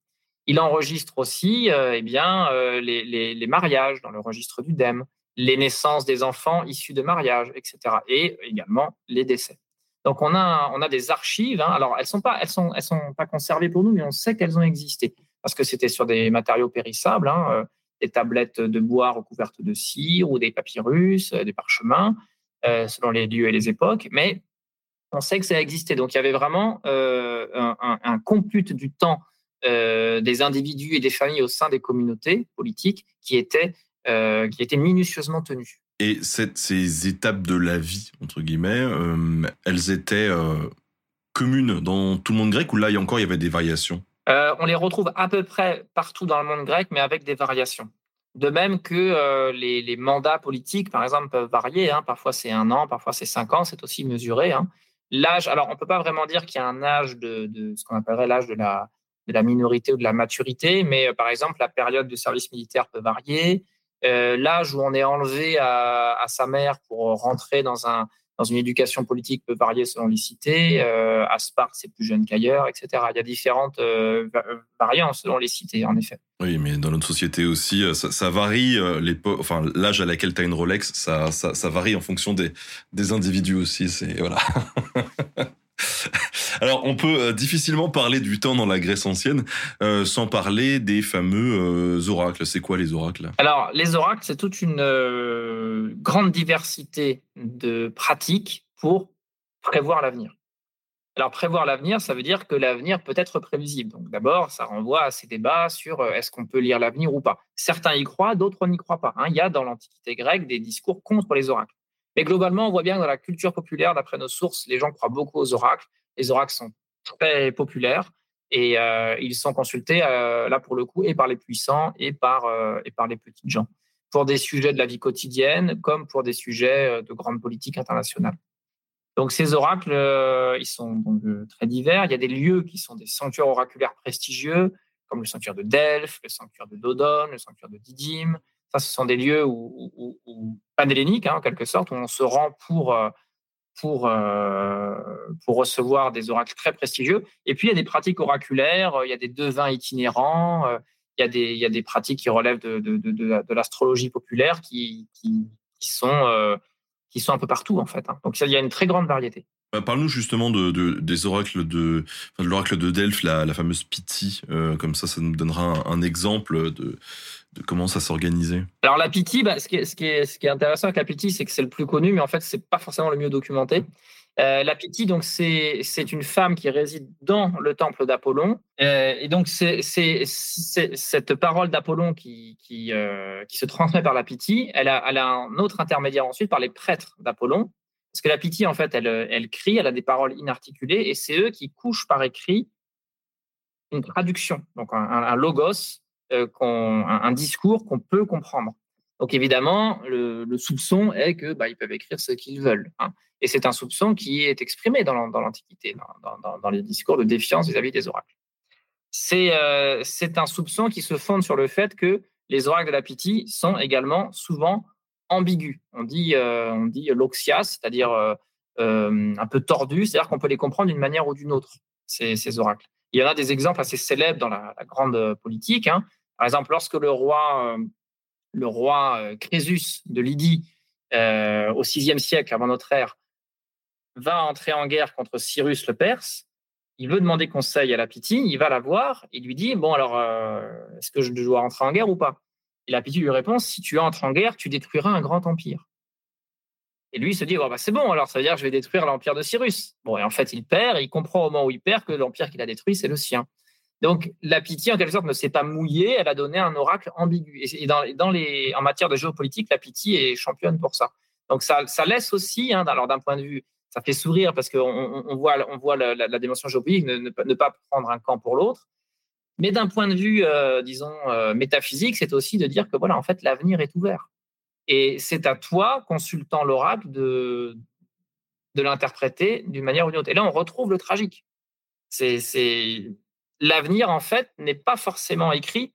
Il enregistre aussi eh bien, les, les, mariages dans le registre du DEM, les naissances des enfants issus de mariage, etc. Et également les décès. Donc on a, on a des archives. Hein. Alors elles sont pas, elles sont, elles sont pas conservées pour nous, mais on sait qu'elles ont existé parce que c'était sur des matériaux périssables, hein, euh, des tablettes de bois recouvertes de cire ou des papyrus, euh, des parchemins, euh, selon les lieux et les époques. Mais on sait que ça existait. Donc il y avait vraiment un, un, compute du temps des individus et des familles au sein des communautés politiques qui était, qui était minutieusement tenu. Et ces étapes de la vie, entre guillemets, euh, elles étaient euh, communes dans tout le monde grec ou là, il y a encore, il y avait des variations? Euh, On les retrouve à peu près partout dans le monde grec, mais avec des variations. De même que les, mandats politiques, par exemple, peuvent varier. Hein. Parfois, c'est un an, parfois, c'est cinq ans. C'est aussi mesuré. Hein. L'âge, alors, on ne peut pas vraiment dire qu'il y a un âge de, de ce qu'on appellerait l'âge de la, de la minorité ou de la maturité, mais par exemple, la période de service militaire peut varier. Euh, l'âge où on est enlevé à, sa mère pour rentrer dans, un, dans une éducation politique peut varier selon les cités. Euh, à Sparte, c'est plus jeune qu'ailleurs, etc. Il y a différentes euh, variantes selon les cités, en effet. Oui, mais dans notre société aussi, ça, varie. l'âge à laquelle tu as une Rolex, ça, ça, varie en fonction des, des individus aussi. C'est voilà. Alors, on peut euh, difficilement parler du temps dans la Grèce ancienne euh, sans parler des fameux euh, oracles. C'est quoi les oracles? Alors, les oracles, c'est toute une grande diversité de pratiques pour prévoir l'avenir. Alors, prévoir l'avenir, ça veut dire que l'avenir peut être prévisible. Donc, d'abord, ça renvoie à ces débats sur est-ce qu'on peut lire l'avenir ou pas. Certains y croient, d'autres n'y croient pas. Hein. Il y a dans l'Antiquité grecque des discours contre les oracles. Mais globalement, on voit bien que dans la culture populaire, d'après nos sources, les gens croient beaucoup aux oracles. Les oracles sont très populaires et euh, ils sont consultés euh, là pour le coup et par les puissants et par, euh, et par les petites gens pour des sujets de la vie quotidienne comme pour des sujets de grande politique internationale. Donc ces oracles, ils sont très divers. Il y a des lieux qui sont des sanctuaires oraculaires prestigieux, comme le sanctuaire de Delphes, le sanctuaire de Dodone, le sanctuaire de Didyme, ce sont des lieux où, où, hein, en quelque sorte, où on se rend pour, euh, pour, euh, pour recevoir des oracles très prestigieux. Et puis, il y a des pratiques oraculaires, il y a des devins itinérants, euh, il y a des, il y a des pratiques qui relèvent de, de, de, l'astrologie populaire qui, qui, sont, qui sont un peu partout, en fait. Hein. Donc, il y a une très grande variété. Bah, parle-nous justement de, des oracles de, de l'oracle de Delphes, la, fameuse Piti. comme ça, ça nous donnera un exemple de, comment ça s'organisait Alors la Piti, bah, ce, qui est, intéressant avec la Piti, c'est que c'est le plus connu, mais en fait, c'est pas forcément le mieux documenté. Euh, la Piti, donc, c'est une femme qui réside dans le temple d'Apollon. Euh, et donc, c'est cette parole d'Apollon euh, qui, se transmet par la Piti. Elle a, un autre intermédiaire ensuite par les prêtres d'Apollon. Parce que la Piti, en fait, elle crie, elle a des paroles inarticulées, et c'est eux qui couchent par écrit une traduction, donc un logos euh, un, discours qu'on peut comprendre. Donc évidemment, le, soupçon est que bah, ils peuvent écrire ce qu'ils veulent. Hein. Et c'est un soupçon qui est exprimé dans l'Antiquité, dans, les discours de défiance vis-à-vis des oracles. Euh, c'est un soupçon qui se fonde sur le fait que les oracles de la Pythie sont également souvent ambigus. On dit, euh, on dit loxias, c'est-à-dire un peu tordus, c'est-à-dire qu'on peut les comprendre d'une manière ou d'une autre, ces oracles. Il y en a des exemples assez célèbres dans la, grande euh, politique. Hein. Par exemple, lorsque le roi, euh, euh, Crésus de Lydie, au VIe siècle avant notre ère, va entrer en guerre contre Cyrus le Perse, il veut demander conseil à la Pythie, il va la voir, il lui dit, bon alors, est-ce que je dois entrer en guerre ou pas? Et la Pythie lui répond, si tu entres en guerre, tu détruiras un grand empire. Et lui, il se dit, oh, bah, c'est bon, alors ça veut dire que je vais détruire l'empire de Cyrus. Bon, et en fait, il perd, il comprend au moment où il perd que l'empire qu'il a détruit, c'est le sien. Donc, la pitié, en quelque sorte, ne s'est pas mouillée, elle a donné un oracle ambigu. Et dans, les, en matière de géopolitique, la pitié est championne pour ça. Donc, ça, laisse aussi, hein, alors d'un point de vue, ça fait sourire parce qu'on on voit, on voit la, dimension géopolitique, ne, ne, pas prendre un camp pour l'autre. Mais d'un point de vue, euh, disons, euh, métaphysique, c'est aussi de dire que, voilà, en fait, l'avenir est ouvert. Et c'est à toi, consultant l'oracle, de, de l'interpréter d'une manière ou d'une autre. Et là, on retrouve le tragique. C'est, L'avenir, en fait, n'est pas forcément écrit.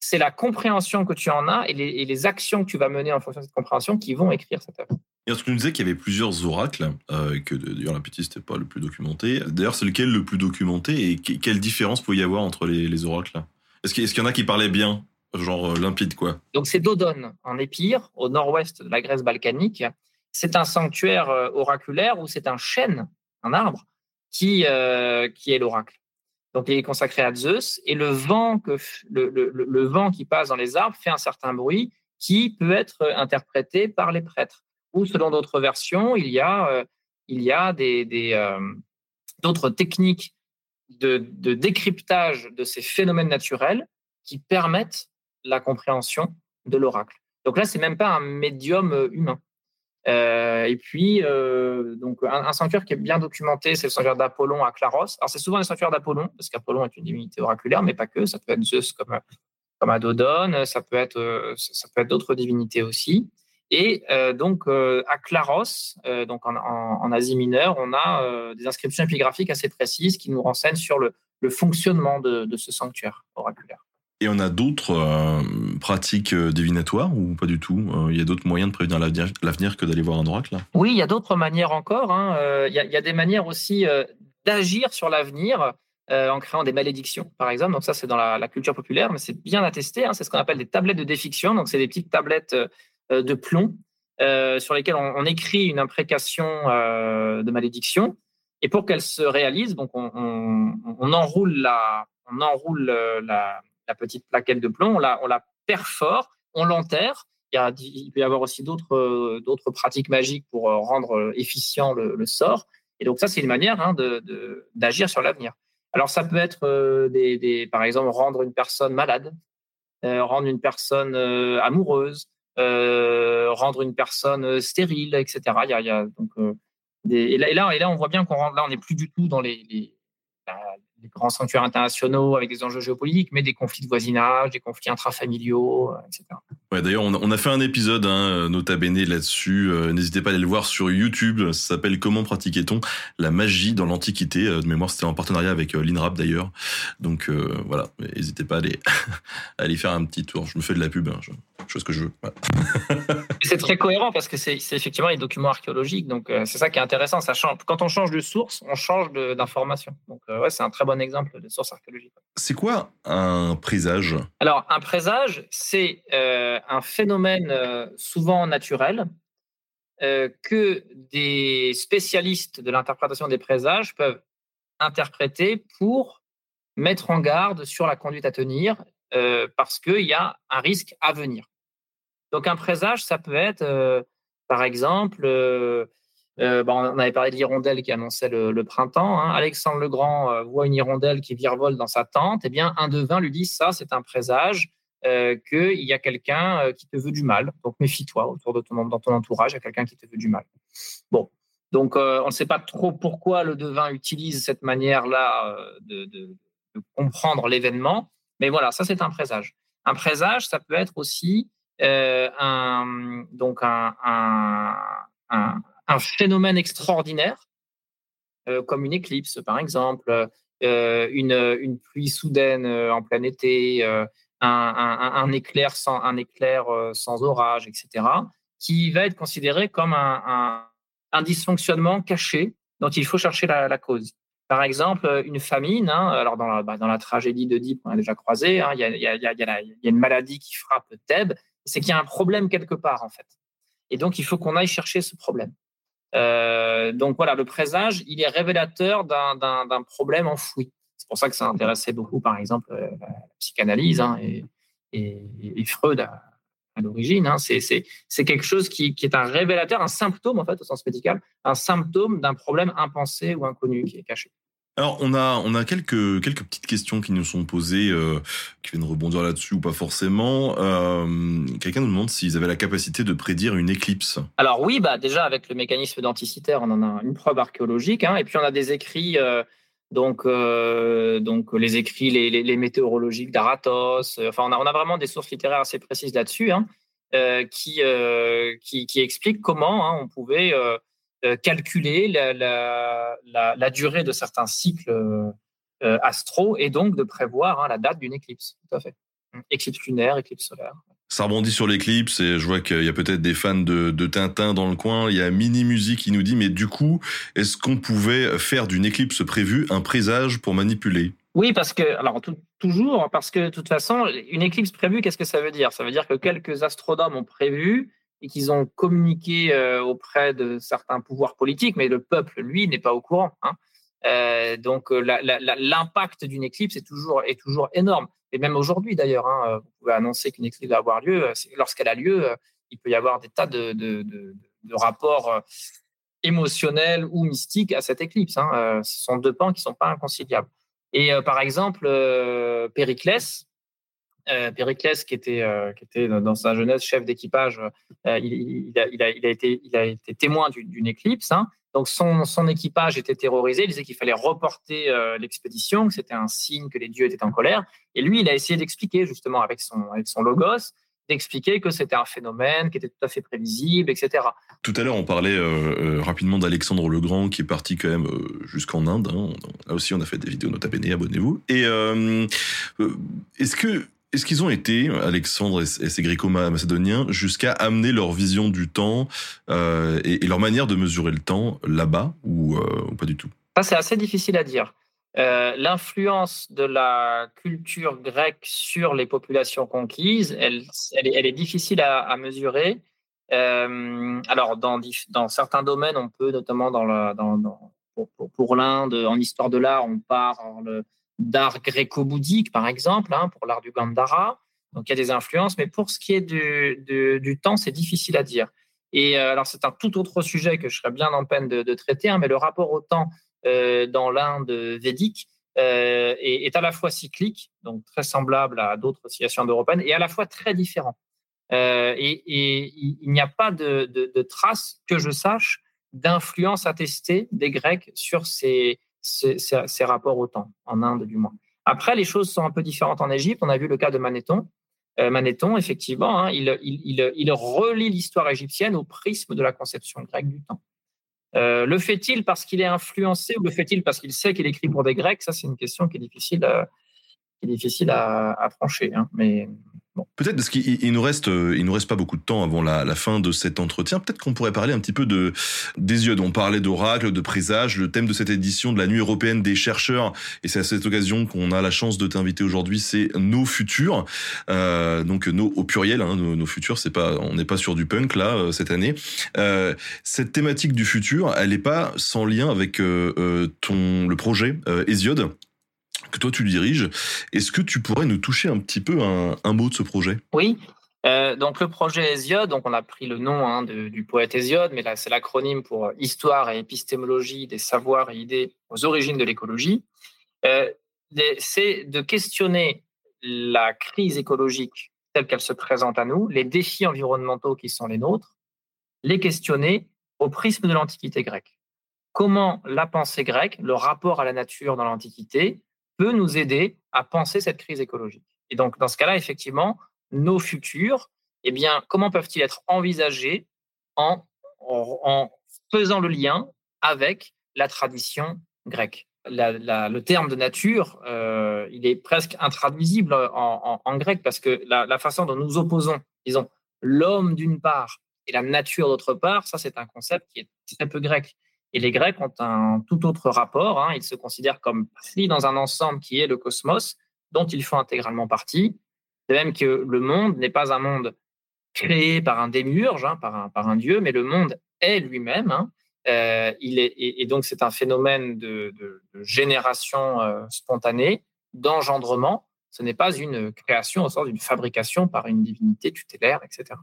C'est la compréhension que tu en as et les, les, actions que tu vas mener en fonction de cette compréhension qui vont écrire cette œuvre. Et que nous disait qu'il y avait plusieurs oracles, euh, que d'ailleurs la petite n'était pas le plus documenté. D'ailleurs, c'est lequel le plus documenté et quelle différence pouvait y avoir entre les, oracles? Est-ce qu'il y en a qui parlaient bien, genre euh, limpide quoi Donc c'est Dodone en Épire, au nord-ouest de la Grèce balkanique. C'est un sanctuaire euh, oraculaire où c'est un chêne, un arbre, qui, qui est l'oracle. Donc il est consacré à Zeus et le vent, que, le, le vent qui passe dans les arbres fait un certain bruit qui peut être interprété par les prêtres ou selon d'autres versions, il y a, euh, il y a des, euh, d'autres techniques de, décryptage de ces phénomènes naturels qui permettent la compréhension de l'oracle. Donc là, c'est même pas un médium euh, humain. et puis, donc un, sanctuaire qui est bien documenté, c'est le sanctuaire d'Apollon à Claros. Alors c'est souvent le sanctuaire d'Apollon parce qu'Apollon est une divinité oraculaire, mais pas que. Ça peut être Zeus comme comme à Dodone, ça peut être ça être d'autres divinités aussi. Et euh, donc euh, à Claros, euh, donc en, Asie mineure, on a des inscriptions épigraphiques assez précises qui nous renseignent sur le, fonctionnement de, ce sanctuaire oraculaire. Et on a d'autres pratiques divinatoires ou pas du tout Il y a d'autres moyens de prévenir l'avenir que d'aller voir un oracle Oui, il y a d'autres manières encore. Hein. Il, y a, des manières aussi d'agir sur l'avenir. en créant des malédictions, par exemple. Donc ça, c'est dans la, culture populaire, mais c'est bien attesté. Hein. C'est ce qu'on appelle des tablettes de défiction. Donc c'est des petites tablettes euh, de plomb euh, sur lesquels on, écrit une imprécation euh, de malédiction. Et pour qu'elle se réalise, donc on, enroule la, on enroule la, petite plaquette de plomb, on la, on la perfore, on l'enterre. Il, peut y avoir aussi d'autres, d'autres pratiques magiques pour rendre efficient le, sort. Et donc ça, c'est une manière hein, de, d'agir sur l'avenir. Alors ça peut être des, par exemple rendre une personne malade, rendre une personne amoureuse, euh, rendre une personne euh, stérile, etc. Il y a, donc, euh, et, là, et, là, on voit bien qu'on là, on n'est plus du tout dans les, les, grands sanctuaires internationaux avec des enjeux géopolitiques, mais des conflits de voisinage, des conflits intrafamiliaux, etc. Ouais, D'ailleurs, on, a fait un épisode, hein, nota bene, là-dessus. N'hésitez pas à aller le voir sur YouTube. Ça s'appelle Comment pratiquait-on la magie dans l'Antiquité De mémoire, c'était en partenariat avec l'INRAP d'ailleurs. Donc voilà, n'hésitez pas à aller, à aller faire un petit tour. Je me fais de la pub. Hein, chose que je veux. c'est très cohérent parce que c'est effectivement les documents archéologiques. Donc, euh, c'est ça qui est intéressant. Ça change. Quand on change de source, on change d'information. Donc, euh, ouais, c'est un très bon exemple de source archéologique. C'est quoi un présage? Alors, un présage, c'est euh, un phénomène souvent naturel que des spécialistes de l'interprétation des présages peuvent interpréter pour mettre en garde sur la conduite à tenir parce qu'il y a un risque à venir. Donc un présage, ça peut être, euh, par exemple, euh, euh, on avait parlé de l'hirondelle qui annonçait le, printemps. Hein. Alexandre le Grand voit une hirondelle qui virevolte dans sa tente. Eh bien, un devin lui dit ça, c'est un présage qu'il y a quelqu'un qui te veut du mal. Donc méfie-toi autour de ton dans ton entourage, il y a quelqu'un qui te veut du mal. Bon, donc on ne sait pas trop pourquoi le devin utilise cette manière-là de, de, comprendre l'événement, mais voilà, ça c'est un présage. Un présage, ça peut être aussi un, donc un, un, phénomène extraordinaire, euh, comme une éclipse par exemple, euh, une, une, pluie soudaine en plein été, un, éclair sans, un éclair sans orage, etc., qui va être considéré comme un, dysfonctionnement caché dont il faut chercher la, cause. Par exemple, une famine, hein, alors dans la, bah, dans la tragédie d'Oedipe, on a déjà croisé, hein, il y, a, y, a, y, a, une maladie qui frappe Thèbes, c'est qu'il y a un problème quelque part en fait. Et donc il faut qu'on aille chercher ce problème. Euh, donc voilà, le présage, il est révélateur d'un problème enfoui. C'est pour ça que ça intéressait beaucoup, par exemple, euh, la psychanalyse hein, et, Freud à, l'origine. Hein. C'est quelque chose qui, qui, est un révélateur, un symptôme en fait au sens médical, un symptôme d'un problème impensé ou inconnu qui est caché. Alors, on a, on a quelques, quelques petites questions qui nous sont posées, euh, qui viennent rebondir là-dessus ou pas forcément. Euh, quelqu'un nous demande s'ils avaient la capacité de prédire une éclipse. Alors oui, bah déjà avec le mécanisme d'anticitaire, on en a une preuve archéologique, hein, et puis on a des écrits, euh, donc, donc les écrits, les, météorologiques d'Aratos. enfin, on a, on a vraiment des sources littéraires assez précises là-dessus, hein, qui, qui, expliquent comment hein, on pouvait calculer la, durée de certains cycles euh, euh, astro et donc de prévoir hein, la date d'une éclipse. Tout à fait. Éclipse lunaire, éclipse solaire. Ça rebondit sur l'éclipse et je vois qu'il y a peut-être des fans de, de, Tintin dans le coin. Il y a Mini Musique qui nous dit, mais du coup, est-ce qu'on pouvait faire d'une éclipse prévue un présage pour manipuler? Oui, parce que, alors toujours, parce que de toute façon, une éclipse prévue, qu'est-ce que ça veut dire? Ça veut dire que quelques astronomes ont prévu et qu'ils ont communiqué euh, auprès de certains pouvoirs politiques, mais le peuple, lui, n'est pas au courant. Hein. Euh, donc l'impact d'une éclipse est toujours, énorme. Et même aujourd'hui d'ailleurs, hein, vous pouvez annoncer qu'une éclipse va avoir lieu. Lorsqu'elle a lieu, il peut y avoir des tas de, rapports émotionnels ou mystiques à cette éclipse. Hein. Ce sont deux pans qui ne sont pas inconciliables. Et par exemple, Périclès, euh, Périclès, qui était, euh, qui était dans sa jeunesse chef d'équipage, euh, il, a, il, a, il, a été, il a été témoin d'une éclipse. Hein. Donc son, son, équipage était terrorisé. Il disait qu'il fallait reporter euh, l'expédition, que c'était un signe que les dieux étaient en colère. Et lui, il a essayé d'expliquer justement avec son, avec son logos, d'expliquer que c'était un phénomène qui était tout à fait prévisible, etc. Tout à l'heure, on parlait euh, rapidement d'Alexandre le Grand qui est parti quand même euh, jusqu'en Inde. Hein. Là aussi, on a fait des vidéos, nota bene, abonnez-vous. Et est-ce que est-ce qu'ils ont été, Alexandre et, ses gréco-macédoniens, jusqu'à amener leur vision du temps euh, et, leur manière de mesurer le temps là-bas ou, euh, pas du tout? Ça, c'est assez difficile à dire. Euh, l'influence de la culture grecque sur les populations conquises, elle, est, difficile à, mesurer. alors, dans, certains domaines, on peut, notamment dans, pour, l'Inde, en histoire de l'art, on part le, d'art gréco-bouddhique, par exemple, hein, pour l'art du Gandhara. Donc, il y a des influences, mais pour ce qui est du, du, temps, c'est difficile à dire. Et euh, alors, c'est un tout autre sujet que je serais bien en peine de, traiter, hein, mais le rapport au temps euh, dans l'Inde védique euh, est, à la fois cyclique, donc très semblable à d'autres civilisations européennes, et à la fois très différent. Et, il n'y a pas de, de, de traces, que je sache, d'influence attestée des Grecs sur ces, ces, rapports au temps, en Inde du moins. Après, les choses sont un peu différentes en Égypte. On a vu le cas de Manéthon. Euh, Manéthon, effectivement, hein, il, il, il, relie l'histoire égyptienne au prisme de la conception grecque du temps. Euh, le fait-il parce qu'il est influencé ou le fait-il parce qu'il sait qu'il écrit pour des Grecs? Ça, c'est une question qui est difficile, à, qui est difficile à. Hein. Mais Peut-être parce qu'il nous reste, euh, il nous reste pas beaucoup de temps avant la, fin de cet entretien. Peut-être qu'on pourrait parler un petit peu de. On parlait d'oracle, de présage. Le thème de cette édition de la Nuit européenne des chercheurs, et c'est à cette occasion qu'on a la chance de t'inviter aujourd'hui, c'est nos futurs. Euh, donc nos au pluriel, hein, nos, futurs. C'est pas, on n'est pas sur du punk là euh, cette année. Euh, cette thématique du futur, elle n'est pas sans lien avec euh, ton le projet Hésiode? Que toi tu diriges. Est-ce que tu pourrais nous toucher un petit peu un, mot de ce projet? Oui. Euh, donc le projet Hésiode, donc on a pris le nom hein, du poète Hésiode, mais là c'est l'acronyme pour Histoire et épistémologie des savoirs et idées aux origines de l'écologie. Euh, c'est de questionner la crise écologique telle qu'elle se présente à nous, les défis environnementaux qui sont les nôtres, les questionner au prisme de l'Antiquité grecque. Comment la pensée grecque, le rapport à la nature dans l'Antiquité, peut nous aider à penser cette crise écologique. Et donc, dans ce cas-là, effectivement, nos futurs, eh bien, comment peuvent-ils être envisagés en, faisant le lien avec la tradition grecque? Le terme de nature, euh, il est presque intraduisible en, en, grec parce que la, la, façon dont nous opposons, disons, l'homme d'une part et la nature d'autre part, ça c'est un concept qui est très peu grec. Et les Grecs ont un tout autre rapport. Hein. Ils se considèrent comme pris dans un ensemble qui est le cosmos, dont ils font intégralement partie. De même que le monde n'est pas un monde créé par un démiurge, hein, par, un, par un dieu, mais le monde est lui-même. Hein. Euh, et, donc c'est un phénomène de, génération euh, spontanée, d'engendrement. Ce n'est pas une création au sens d'une fabrication par une divinité tutélaire, etc.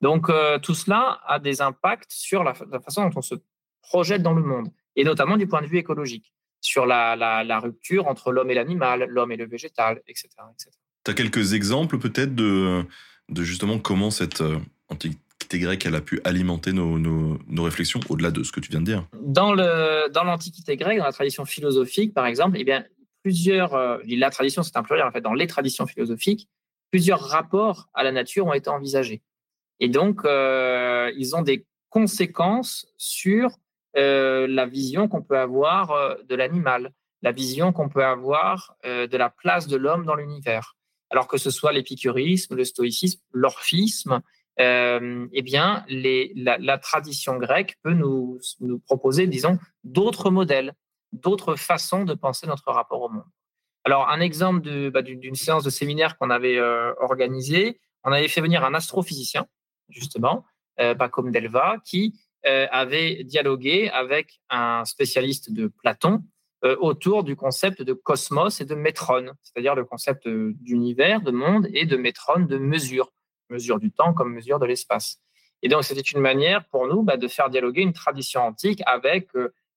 Donc euh, tout cela a des impacts sur la, façon dont on se projette dans le monde, et notamment du point de vue écologique, sur la, la, rupture entre l'homme et l'animal, l'homme et le végétal, etc. Tu as quelques exemples peut-être de, de justement comment cette euh, antiquité grecque elle a pu alimenter nos, nos, nos réflexions au-delà de ce que tu viens de dire? Dans l'Antiquité dans grecque, dans la tradition philosophique par exemple, eh bien, plusieurs, euh, la tradition c'est un pluriel en fait, dans les traditions philosophiques, plusieurs rapports à la nature ont été envisagés. Et donc, euh, ils ont des conséquences sur euh, la vision qu'on peut avoir euh, de l'animal, la vision qu'on peut avoir euh, de la place de l'homme dans l'univers. alors que ce soit l'épicurisme, le stoïcisme, l'orphisme, eh bien, la, tradition grecque peut nous, proposer, disons, d'autres modèles, d'autres façons de penser notre rapport au monde. Alors, un exemple bah, d'une séance de séminaire qu'on avait organisée, on avait fait venir un astrophysicien, justement, euh, comme Delva, qui avait dialogué avec un spécialiste de Platon euh, autour du concept de cosmos et de métron, c'est-à-dire le concept d'univers, de monde, et de métron, de mesure, mesure du temps comme mesure de l'espace. Et donc, c'était une manière pour nous bah, de faire dialoguer une tradition antique avec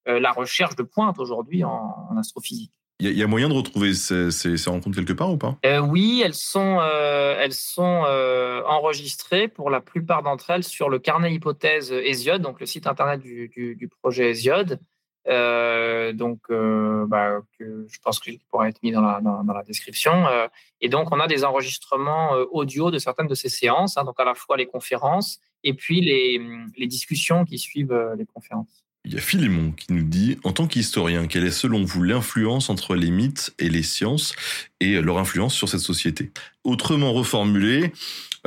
la recherche de pointe aujourd'hui en astrophysique. Il y, a moyen de retrouver ces, rencontres quelque part ou pas? Euh, Oui, elles sont, euh, elles sont euh, enregistrées pour la plupart d'entre elles sur le carnet hypothèse Hésiode, donc le site internet du, projet Hésiode. donc, bah, que je pense qu'il pourra être mis dans la, dans, la description. et donc, on a des enregistrements audio de certaines de ces séances, hein, donc à la fois les conférences et puis les, les discussions qui suivent les conférences. Il y a Philémon qui nous dit, en tant qu'historien, quelle est selon vous l'influence entre les mythes et les sciences et leur influence sur cette société? Autrement reformulé,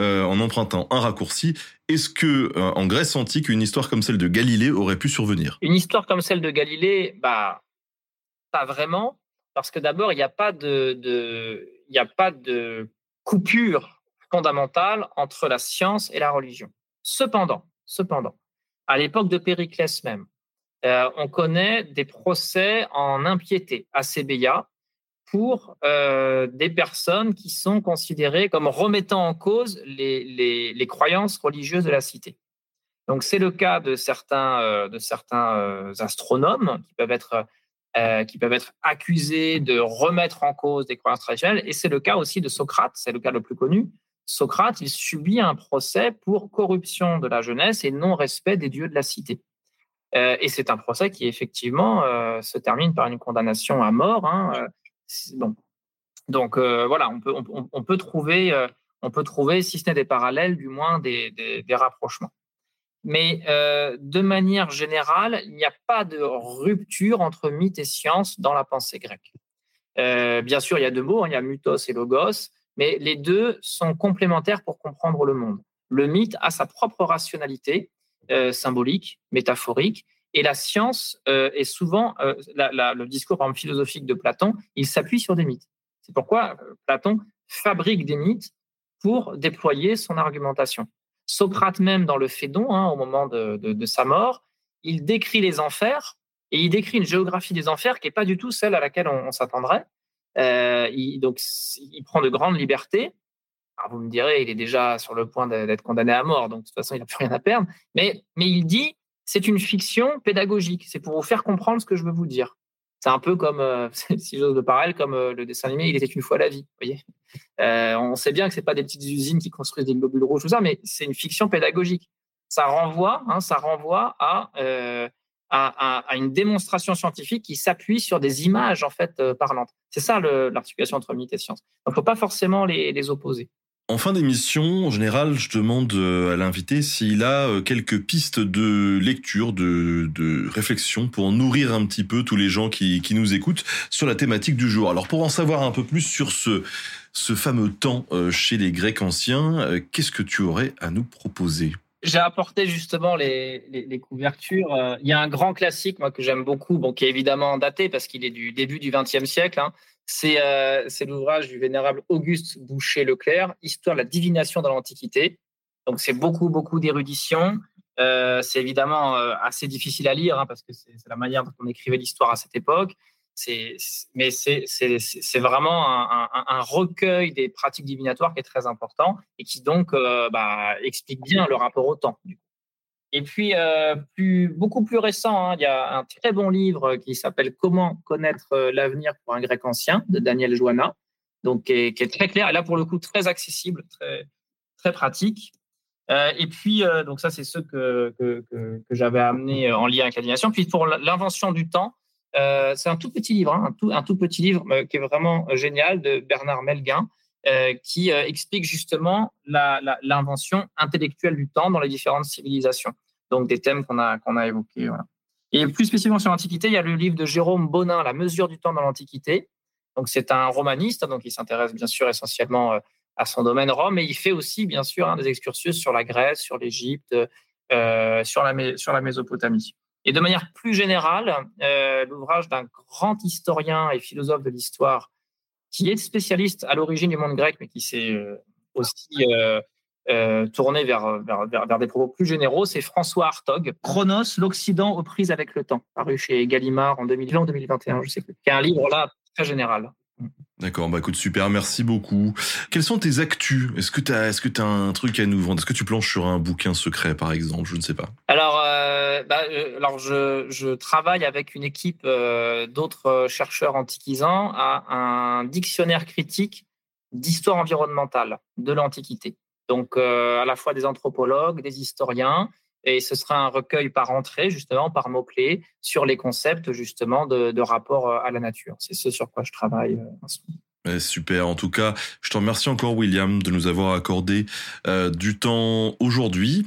euh, en empruntant un raccourci, est-ce que euh, en Grèce antique, une histoire comme celle de Galilée aurait pu survenir? Une histoire comme celle de Galilée, bah, pas vraiment, parce que d'abord, il n'y a pas de, il a pas de coupure fondamentale entre la science et la religion. Cependant, cependant, à l'époque de Périclès même, euh, on connaît des procès en impiété à Sébéia pour euh, des personnes qui sont considérées comme remettant en cause les, croyances religieuses de la cité. Donc c'est le cas de certains, euh, astronomes qui peuvent, être, qui peuvent être accusés de remettre en cause des croyances traditionnelles, et c'est le cas aussi de Socrate, c'est le cas le plus connu. Socrate, il subit un procès pour corruption de la jeunesse et non-respect des dieux de la cité. Euh, et c'est un procès qui effectivement euh, se termine par une condamnation à mort. Hein, euh, Donc voilà, on peut, trouver, on peut trouver, si ce n'est des parallèles, du moins des, des, rapprochements. Mais de manière générale, il n'y a pas de rupture entre mythe et science dans la pensée grecque. bien sûr, il y a deux mots, hein, il y a mythos et logos, mais les deux sont complémentaires pour comprendre le monde. Le mythe a sa propre rationalité, euh, symbolique, métaphorique. Et la science euh, est souvent, euh, le discours par philosophique de Platon, il s'appuie sur des mythes. C'est pourquoi Platon fabrique des mythes pour déployer son argumentation. Socrate même, dans le Phédon, hein, au moment de, sa mort, il décrit les enfers et il décrit une géographie des enfers qui n'est pas du tout celle à laquelle on, s'attendrait. donc, il prend de grandes libertés vous me direz, il est déjà sur le point d'être condamné à mort, donc de toute façon, il n'a plus rien à perdre. Mais, mais il dit, c'est une fiction pédagogique, c'est pour vous faire comprendre ce que je veux vous dire. C'est un peu comme, euh, si j'ose le parler, comme euh, le dessin animé Il était une fois la vie. voyez euh, on sait bien que ce pas des petites usines qui construisent des globules rouges, tout ça, mais c'est une fiction pédagogique. Ça renvoie, hein, ça renvoie à, à, une démonstration scientifique qui s'appuie sur des images en fait parlantes. C'est ça l'articulation entre mythe et science. Donc, il ne faut pas forcément les opposer. En fin d'émission, en général, je demande euh, à l'invité s'il a euh, quelques pistes de lecture, de, réflexion pour nourrir un petit peu tous les gens qui, nous écoutent sur la thématique du jour. Alors pour en savoir un peu plus sur ce, fameux temps euh, chez les Grecs anciens, qu'est-ce que tu aurais à nous proposer? J'ai apporté justement les, couvertures. Il y a un grand classique, moi, que j'aime beaucoup, bon, qui est évidemment daté parce qu'il est du début du XXe siècle. Hein. Euh, c'est l'ouvrage du vénérable Auguste Boucher-Leclerc, Histoire de la divination dans l'Antiquité. Donc, c'est beaucoup, beaucoup d'érudition. Euh, c'est évidemment euh, assez difficile à lire hein, parce que c'est la manière dont on écrivait l'histoire à cette époque. Mais c'est vraiment un, recueil des pratiques divinatoires qui est très important et qui donc bah, explique bien le rapport au temps. Et puis, euh, beaucoup plus récent, hein, il y a un très bon livre qui s'appelle Comment connaître euh, l'avenir pour un grec ancien de Daniel Joanna, donc qui est, très clair et là pour le coup très accessible, très, très pratique. Euh, et puis, donc ça, c'est ce que, que, que, j'avais amené en lien avec la Puis pour l'invention du temps, c'est un tout petit livre, hein, un, tout, un tout petit livre qui est vraiment génial de Bernard Melguin, euh, qui euh, explique justement l'invention intellectuelle du temps dans les différentes civilisations. Donc des thèmes qu'on a, qu'on a évoqués. Et plus spécifiquement sur l'Antiquité, il y a le livre de Jérôme Bonin, La mesure du temps dans l'Antiquité, Donc c'est un romaniste, donc il s'intéresse bien sûr essentiellement à son domaine Rome, mais il fait aussi bien sûr hein, des excursus sur la Grèce, sur l'Égypte, sur, la, sur la Mésopotamie. Et de manière plus générale, l'ouvrage d'un grand historien et philosophe de l'histoire qui est spécialiste à l'origine du monde grec, mais qui s'est aussi euh, tourné vers, vers, des propos plus généraux, c'est François Hartog, Chronos, l'Occident aux prises avec le temps, paru chez Gallimard en 2020 ou 2021, je sais plus. Qui est un livre là très général. D'accord, bah écoute, super, merci beaucoup. Quels sont tes actus? Est-ce que tu as, est-ce que as un truc à nous vendre? Est-ce que tu planches sur un bouquin secret, par exemple? Je ne sais pas. Alors, euh, bah, euh, alors je, travaille avec une équipe d'autres chercheurs antiquisants à un dictionnaire critique d'histoire environnementale de l'Antiquité. Donc, euh, à la fois des anthropologues, des historiens, et ce sera un recueil par entrée, justement, par mots-clés, sur les concepts, justement, de, rapport euh, à la nature. C'est ce sur quoi je travaille euh, en ce moment. super. En tout cas, je te remercie encore, William, de nous avoir accordé du temps aujourd'hui.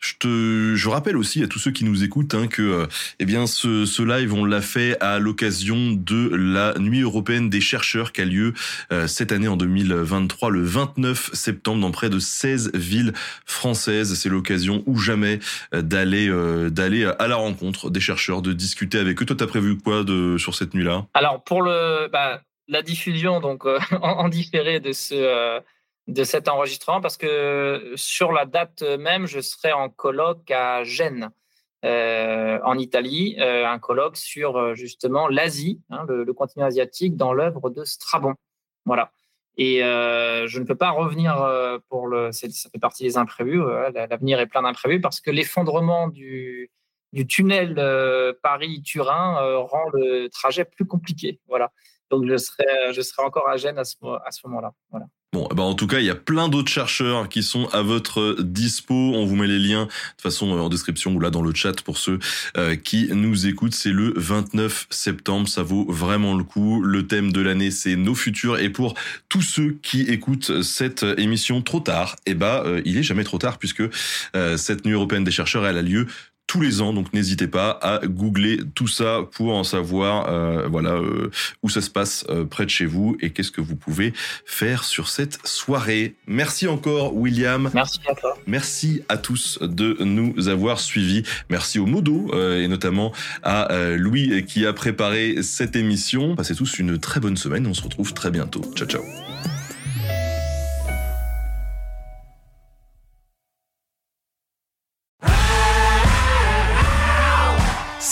Je te, rappelle aussi à tous ceux qui nous écoutent hein, que, euh, eh bien, ce, live on l'a fait à l'occasion de la Nuit européenne des chercheurs qui a lieu euh, cette année en 2023, le 29 septembre, dans près de 16 villes françaises. C'est l'occasion ou jamais euh, d'aller, d'aller à la rencontre des chercheurs, de discuter avec eux. Toi, t'as prévu quoi de sur cette nuit-là? Alors pour bah, la diffusion donc en, différé de ce de cet enregistrement parce que sur la date même, je serai en colloque à Gênes, euh, en Italie, euh, un colloque sur euh, justement l'Asie, hein, le, continent asiatique, dans l'œuvre de Strabon. Voilà. Et je ne peux pas revenir pour le. Ça fait partie des imprévus. L'avenir est plein d'imprévus parce que l'effondrement du, tunnel Paris-Turin rend le trajet plus compliqué. Voilà. Donc je serai, je serai encore à Gênes à ce, à ce moment-là. Voilà. Bon, ben en tout cas, il y a plein d'autres chercheurs qui sont à votre dispo. On vous met les liens de toute façon euh, en description ou là dans le chat pour ceux euh, qui nous écoutent. C'est le 29 septembre, ça vaut vraiment le coup. Le thème de l'année, c'est nos futurs. Et pour tous ceux qui écoutent cette émission trop tard, eh ben, euh, il est jamais trop tard puisque cette nuit européenne des chercheurs, elle a lieu tous les ans. Donc n'hésitez pas à googler tout ça pour en savoir euh, voilà euh, où ça se passe euh, près de chez vous et qu'est-ce que vous pouvez faire sur cette soirée. Merci encore William. Merci à toi. Merci à tous de nous avoir suivis. Merci au Modo et notamment à Louis qui a préparé cette émission. Passez tous une très bonne semaine. On se retrouve très bientôt. Ciao ciao.